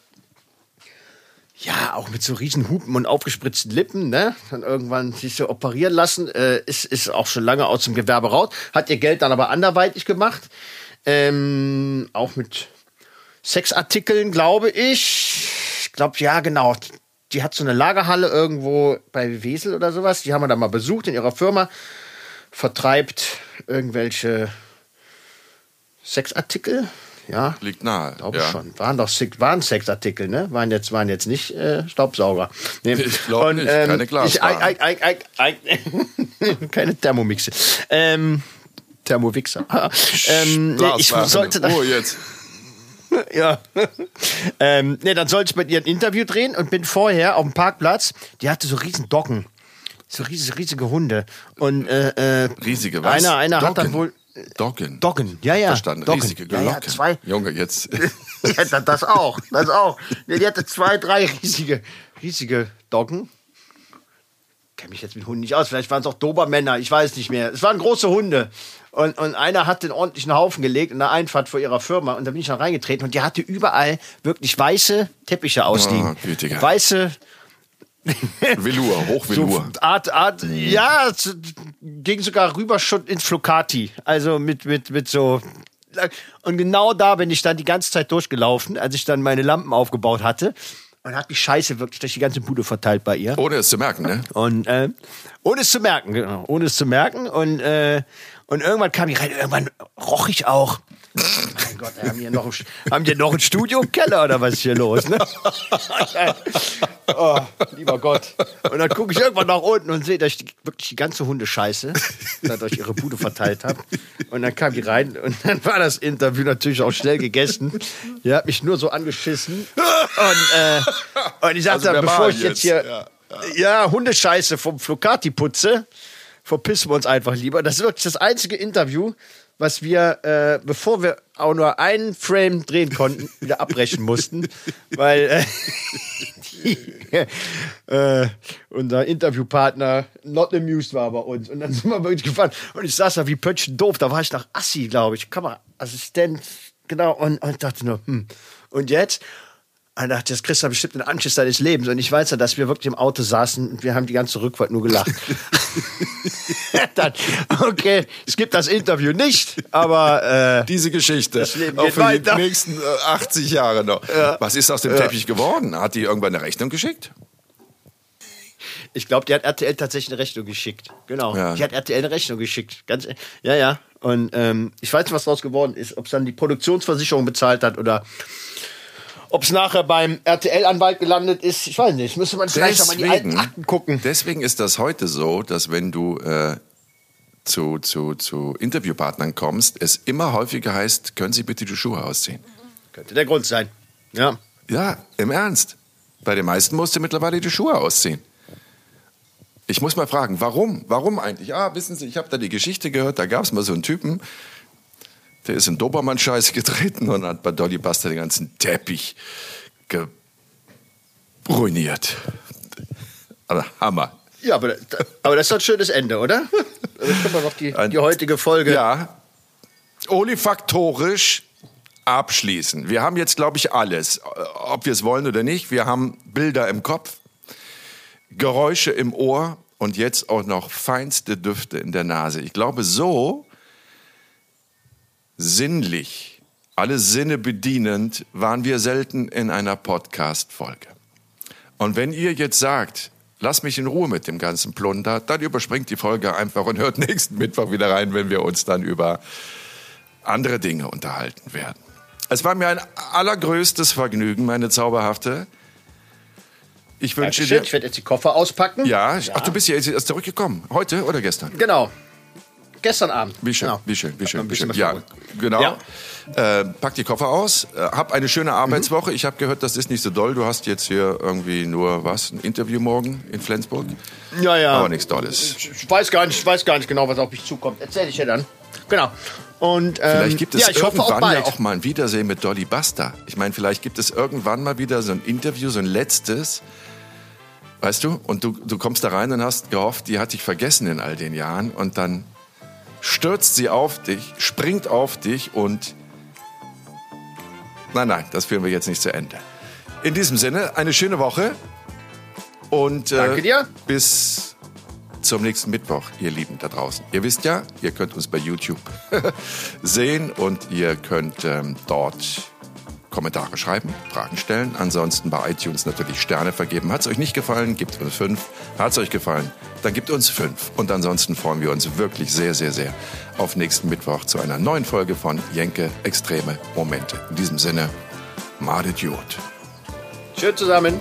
Ja, auch mit so riesen Hupen und aufgespritzten Lippen, ne? Dann irgendwann sich so operieren lassen, äh, ist, ist auch schon lange aus dem Gewerbe raus. Hat ihr Geld dann aber anderweitig gemacht. Ähm, auch mit Sexartikeln, glaube ich. Ich glaube, ja, genau. Die hat so eine Lagerhalle irgendwo bei Wesel oder sowas. Die haben wir da mal besucht in ihrer Firma. Vertreibt irgendwelche Sexartikel. Ja, Liegt nahe. glaube ja. schon. Waren doch Sex- waren Sexartikel, ne? Waren jetzt, waren jetzt nicht äh, Staubsauger. Nee. Ich glaub Und, nicht, keine ei, ei, ei, keine Thermomixe. Ähm, Thermowixer. ähm, nee, ich sollte da, Oh, jetzt. ja. ähm, nee, dann sollte ich mit ihr ein Interview drehen und bin vorher auf dem Parkplatz. Die hatte so riesen Doggen. So riesige, riesige Hunde. Und äh, äh, Riesige was? Einer, einer hat dann wohl. Doggen. Doggen, ja, ja. Verstanden. Doggen. Riesige Ja, Glocken. ja, zwei. Junge, jetzt. Ja, da- das auch, das auch. Die hatte zwei, drei riesige, riesige Doggen. Kenne mich jetzt mit Hunden nicht aus. Vielleicht waren es auch Dobermänner, ich weiß nicht mehr. Es waren große Hunde. Und, und einer hat den ordentlichen Haufen gelegt in der Einfahrt vor ihrer Firma. Und da bin ich dann reingetreten und die hatte überall wirklich weiße Teppiche ausliegen. Oh, gütiger. weiße Velour, so Hochvelour. Art, Art, ja, es ging sogar rüber schon ins Flocati. Also mit, mit, mit so. Und genau da bin ich dann die ganze Zeit durchgelaufen, als ich dann meine Lampen aufgebaut hatte. Und hat die Scheiße wirklich durch die ganze Bude verteilt bei ihr. Ohne es zu merken, ne? Und äh, ohne es zu merken, genau. Ohne es zu merken. Und, äh, und irgendwann kam ich rein, irgendwann roch ich auch. Mein Gott, haben die noch, ein, haben die noch ein Studio im Keller oder was ist hier los? Ne? oh, lieber Gott. Und dann gucke ich irgendwann nach unten und sehe, dass ich die, wirklich die ganze Hundescheiße da durch ihre Bude verteilt habe. Und dann kam die rein und dann war das Interview natürlich auch schnell gegessen. Die hat mich nur so angeschissen. Und, äh, und ich sagte, Also dann, bevor ich jetzt jetzt, hier ja, ja, Hundescheiße vom Flocati putze, verpissen wir uns einfach lieber. Das ist wirklich das einzige Interview, was wir, äh, bevor wir auch nur einen Frame drehen konnten, wieder abbrechen mussten, weil äh, die, äh, unser Interviewpartner not amused war bei uns. Und dann sind wir wirklich gefahren. Und ich saß da wie Pöttchen doof. Da war ich nach Assi, glaube ich, Kameraassistent, genau. Und, und dachte nur, hm. Und jetzt? Und dachte, das kriegst du bestimmt den Anschiss deines Lebens. Und ich weiß ja, dass wir wirklich im Auto saßen und wir haben die ganze Rückfahrt nur gelacht. Dann, okay, es gibt das Interview nicht, aber äh, Diese Geschichte. Das Leben Auch für weiter. die nächsten äh, 80 Jahre noch. Was ist aus dem Teppich geworden? Hat die irgendwann eine Rechnung geschickt? ich glaube, die hat RTL tatsächlich eine Rechnung geschickt. Genau. Ja. Die hat RTL eine Rechnung geschickt. Ganz, ja, ja. Und ähm, ich weiß nicht, was daraus geworden ist. Ob es dann die Produktionsversicherung bezahlt hat oder ob es nachher beim RTL-Anwalt gelandet ist. Ich weiß nicht. Müsste man vielleicht auch mal in die alten Akten gucken. deswegen ist das heute so, dass wenn du äh, zu, zu, zu Interviewpartnern kommst, es immer häufiger heißt, können Sie bitte die Schuhe ausziehen? Könnte der Grund sein. Ja. Ja, im Ernst. Bei den meisten musst du mittlerweile die Schuhe ausziehen. Ich muss mal fragen, warum? Warum eigentlich? Ah, wissen Sie, ich habe da die Geschichte gehört, da gab es mal so einen Typen, der ist in Dobermann-Scheiße getreten und hat bei Dolly Buster den ganzen Teppich ruiniert. Also Hammer. Ja, aber, aber das ist doch ein schönes Ende, oder? Jetzt können wir noch die, die heutige Folge. Ja, olifaktorisch abschließen. Wir haben jetzt, glaube ich, alles. Ob wir es wollen oder nicht. Wir haben Bilder im Kopf, Geräusche im Ohr und jetzt auch noch feinste Düfte in der Nase. Ich glaube, so sinnlich, alle Sinne bedienend, waren wir selten in einer Podcast-Folge. Und wenn ihr jetzt sagt, lasst mich in Ruhe mit dem ganzen Plunder, dann überspringt die Folge einfach und hört nächsten Mittwoch wieder rein, wenn wir uns dann über andere Dinge unterhalten werden. Es war mir ein allergrößtes Vergnügen, meine Zauberhafte. Ich wünsche dir. Ich werde jetzt die Koffer auspacken. Ja, ach, du bist ja jetzt erst zurückgekommen. Heute oder gestern? Genau. Gestern Abend. Wie schön, Genau. wie schön, wie schön, wie schön. Ja, genau. Ja. Äh, pack die Koffer aus, äh, hab eine schöne Arbeitswoche. Ich habe gehört, das ist nicht so doll. Du hast jetzt hier irgendwie nur was, ein Interview morgen in Flensburg. Ja, ja. Aber nichts Dolles. Ich, weiß gar nicht, ich weiß gar nicht genau, was auf mich zukommt. Erzähl ich dir dann. Genau. Und ähm, Vielleicht gibt es ja, ich hoffe irgendwann auch ja auch mal ein Wiedersehen mit Dolly Buster. Ich meine, vielleicht gibt es irgendwann mal wieder so ein Interview, so ein letztes. Weißt du? Und du, du kommst da rein und hast gehofft, die hat dich vergessen in all den Jahren. Und dann stürzt sie auf dich, springt auf dich und... Nein, nein, das führen wir jetzt nicht zu Ende. In diesem Sinne, eine schöne Woche. Und äh, Danke dir. bis zum nächsten Mittwoch, ihr Lieben da draußen. Ihr wisst ja, ihr könnt uns bei YouTube sehen und ihr könnt ähm, dort Kommentare schreiben, Fragen stellen. Ansonsten bei iTunes natürlich Sterne vergeben. Hat es euch nicht gefallen, gebt uns fünf. Hat es euch gefallen, dann gebt uns fünf. Und ansonsten freuen wir uns wirklich sehr, sehr, sehr auf nächsten Mittwoch zu einer neuen Folge von Jenke Extreme Momente. In diesem Sinne, Madet Jod. Schön zusammen.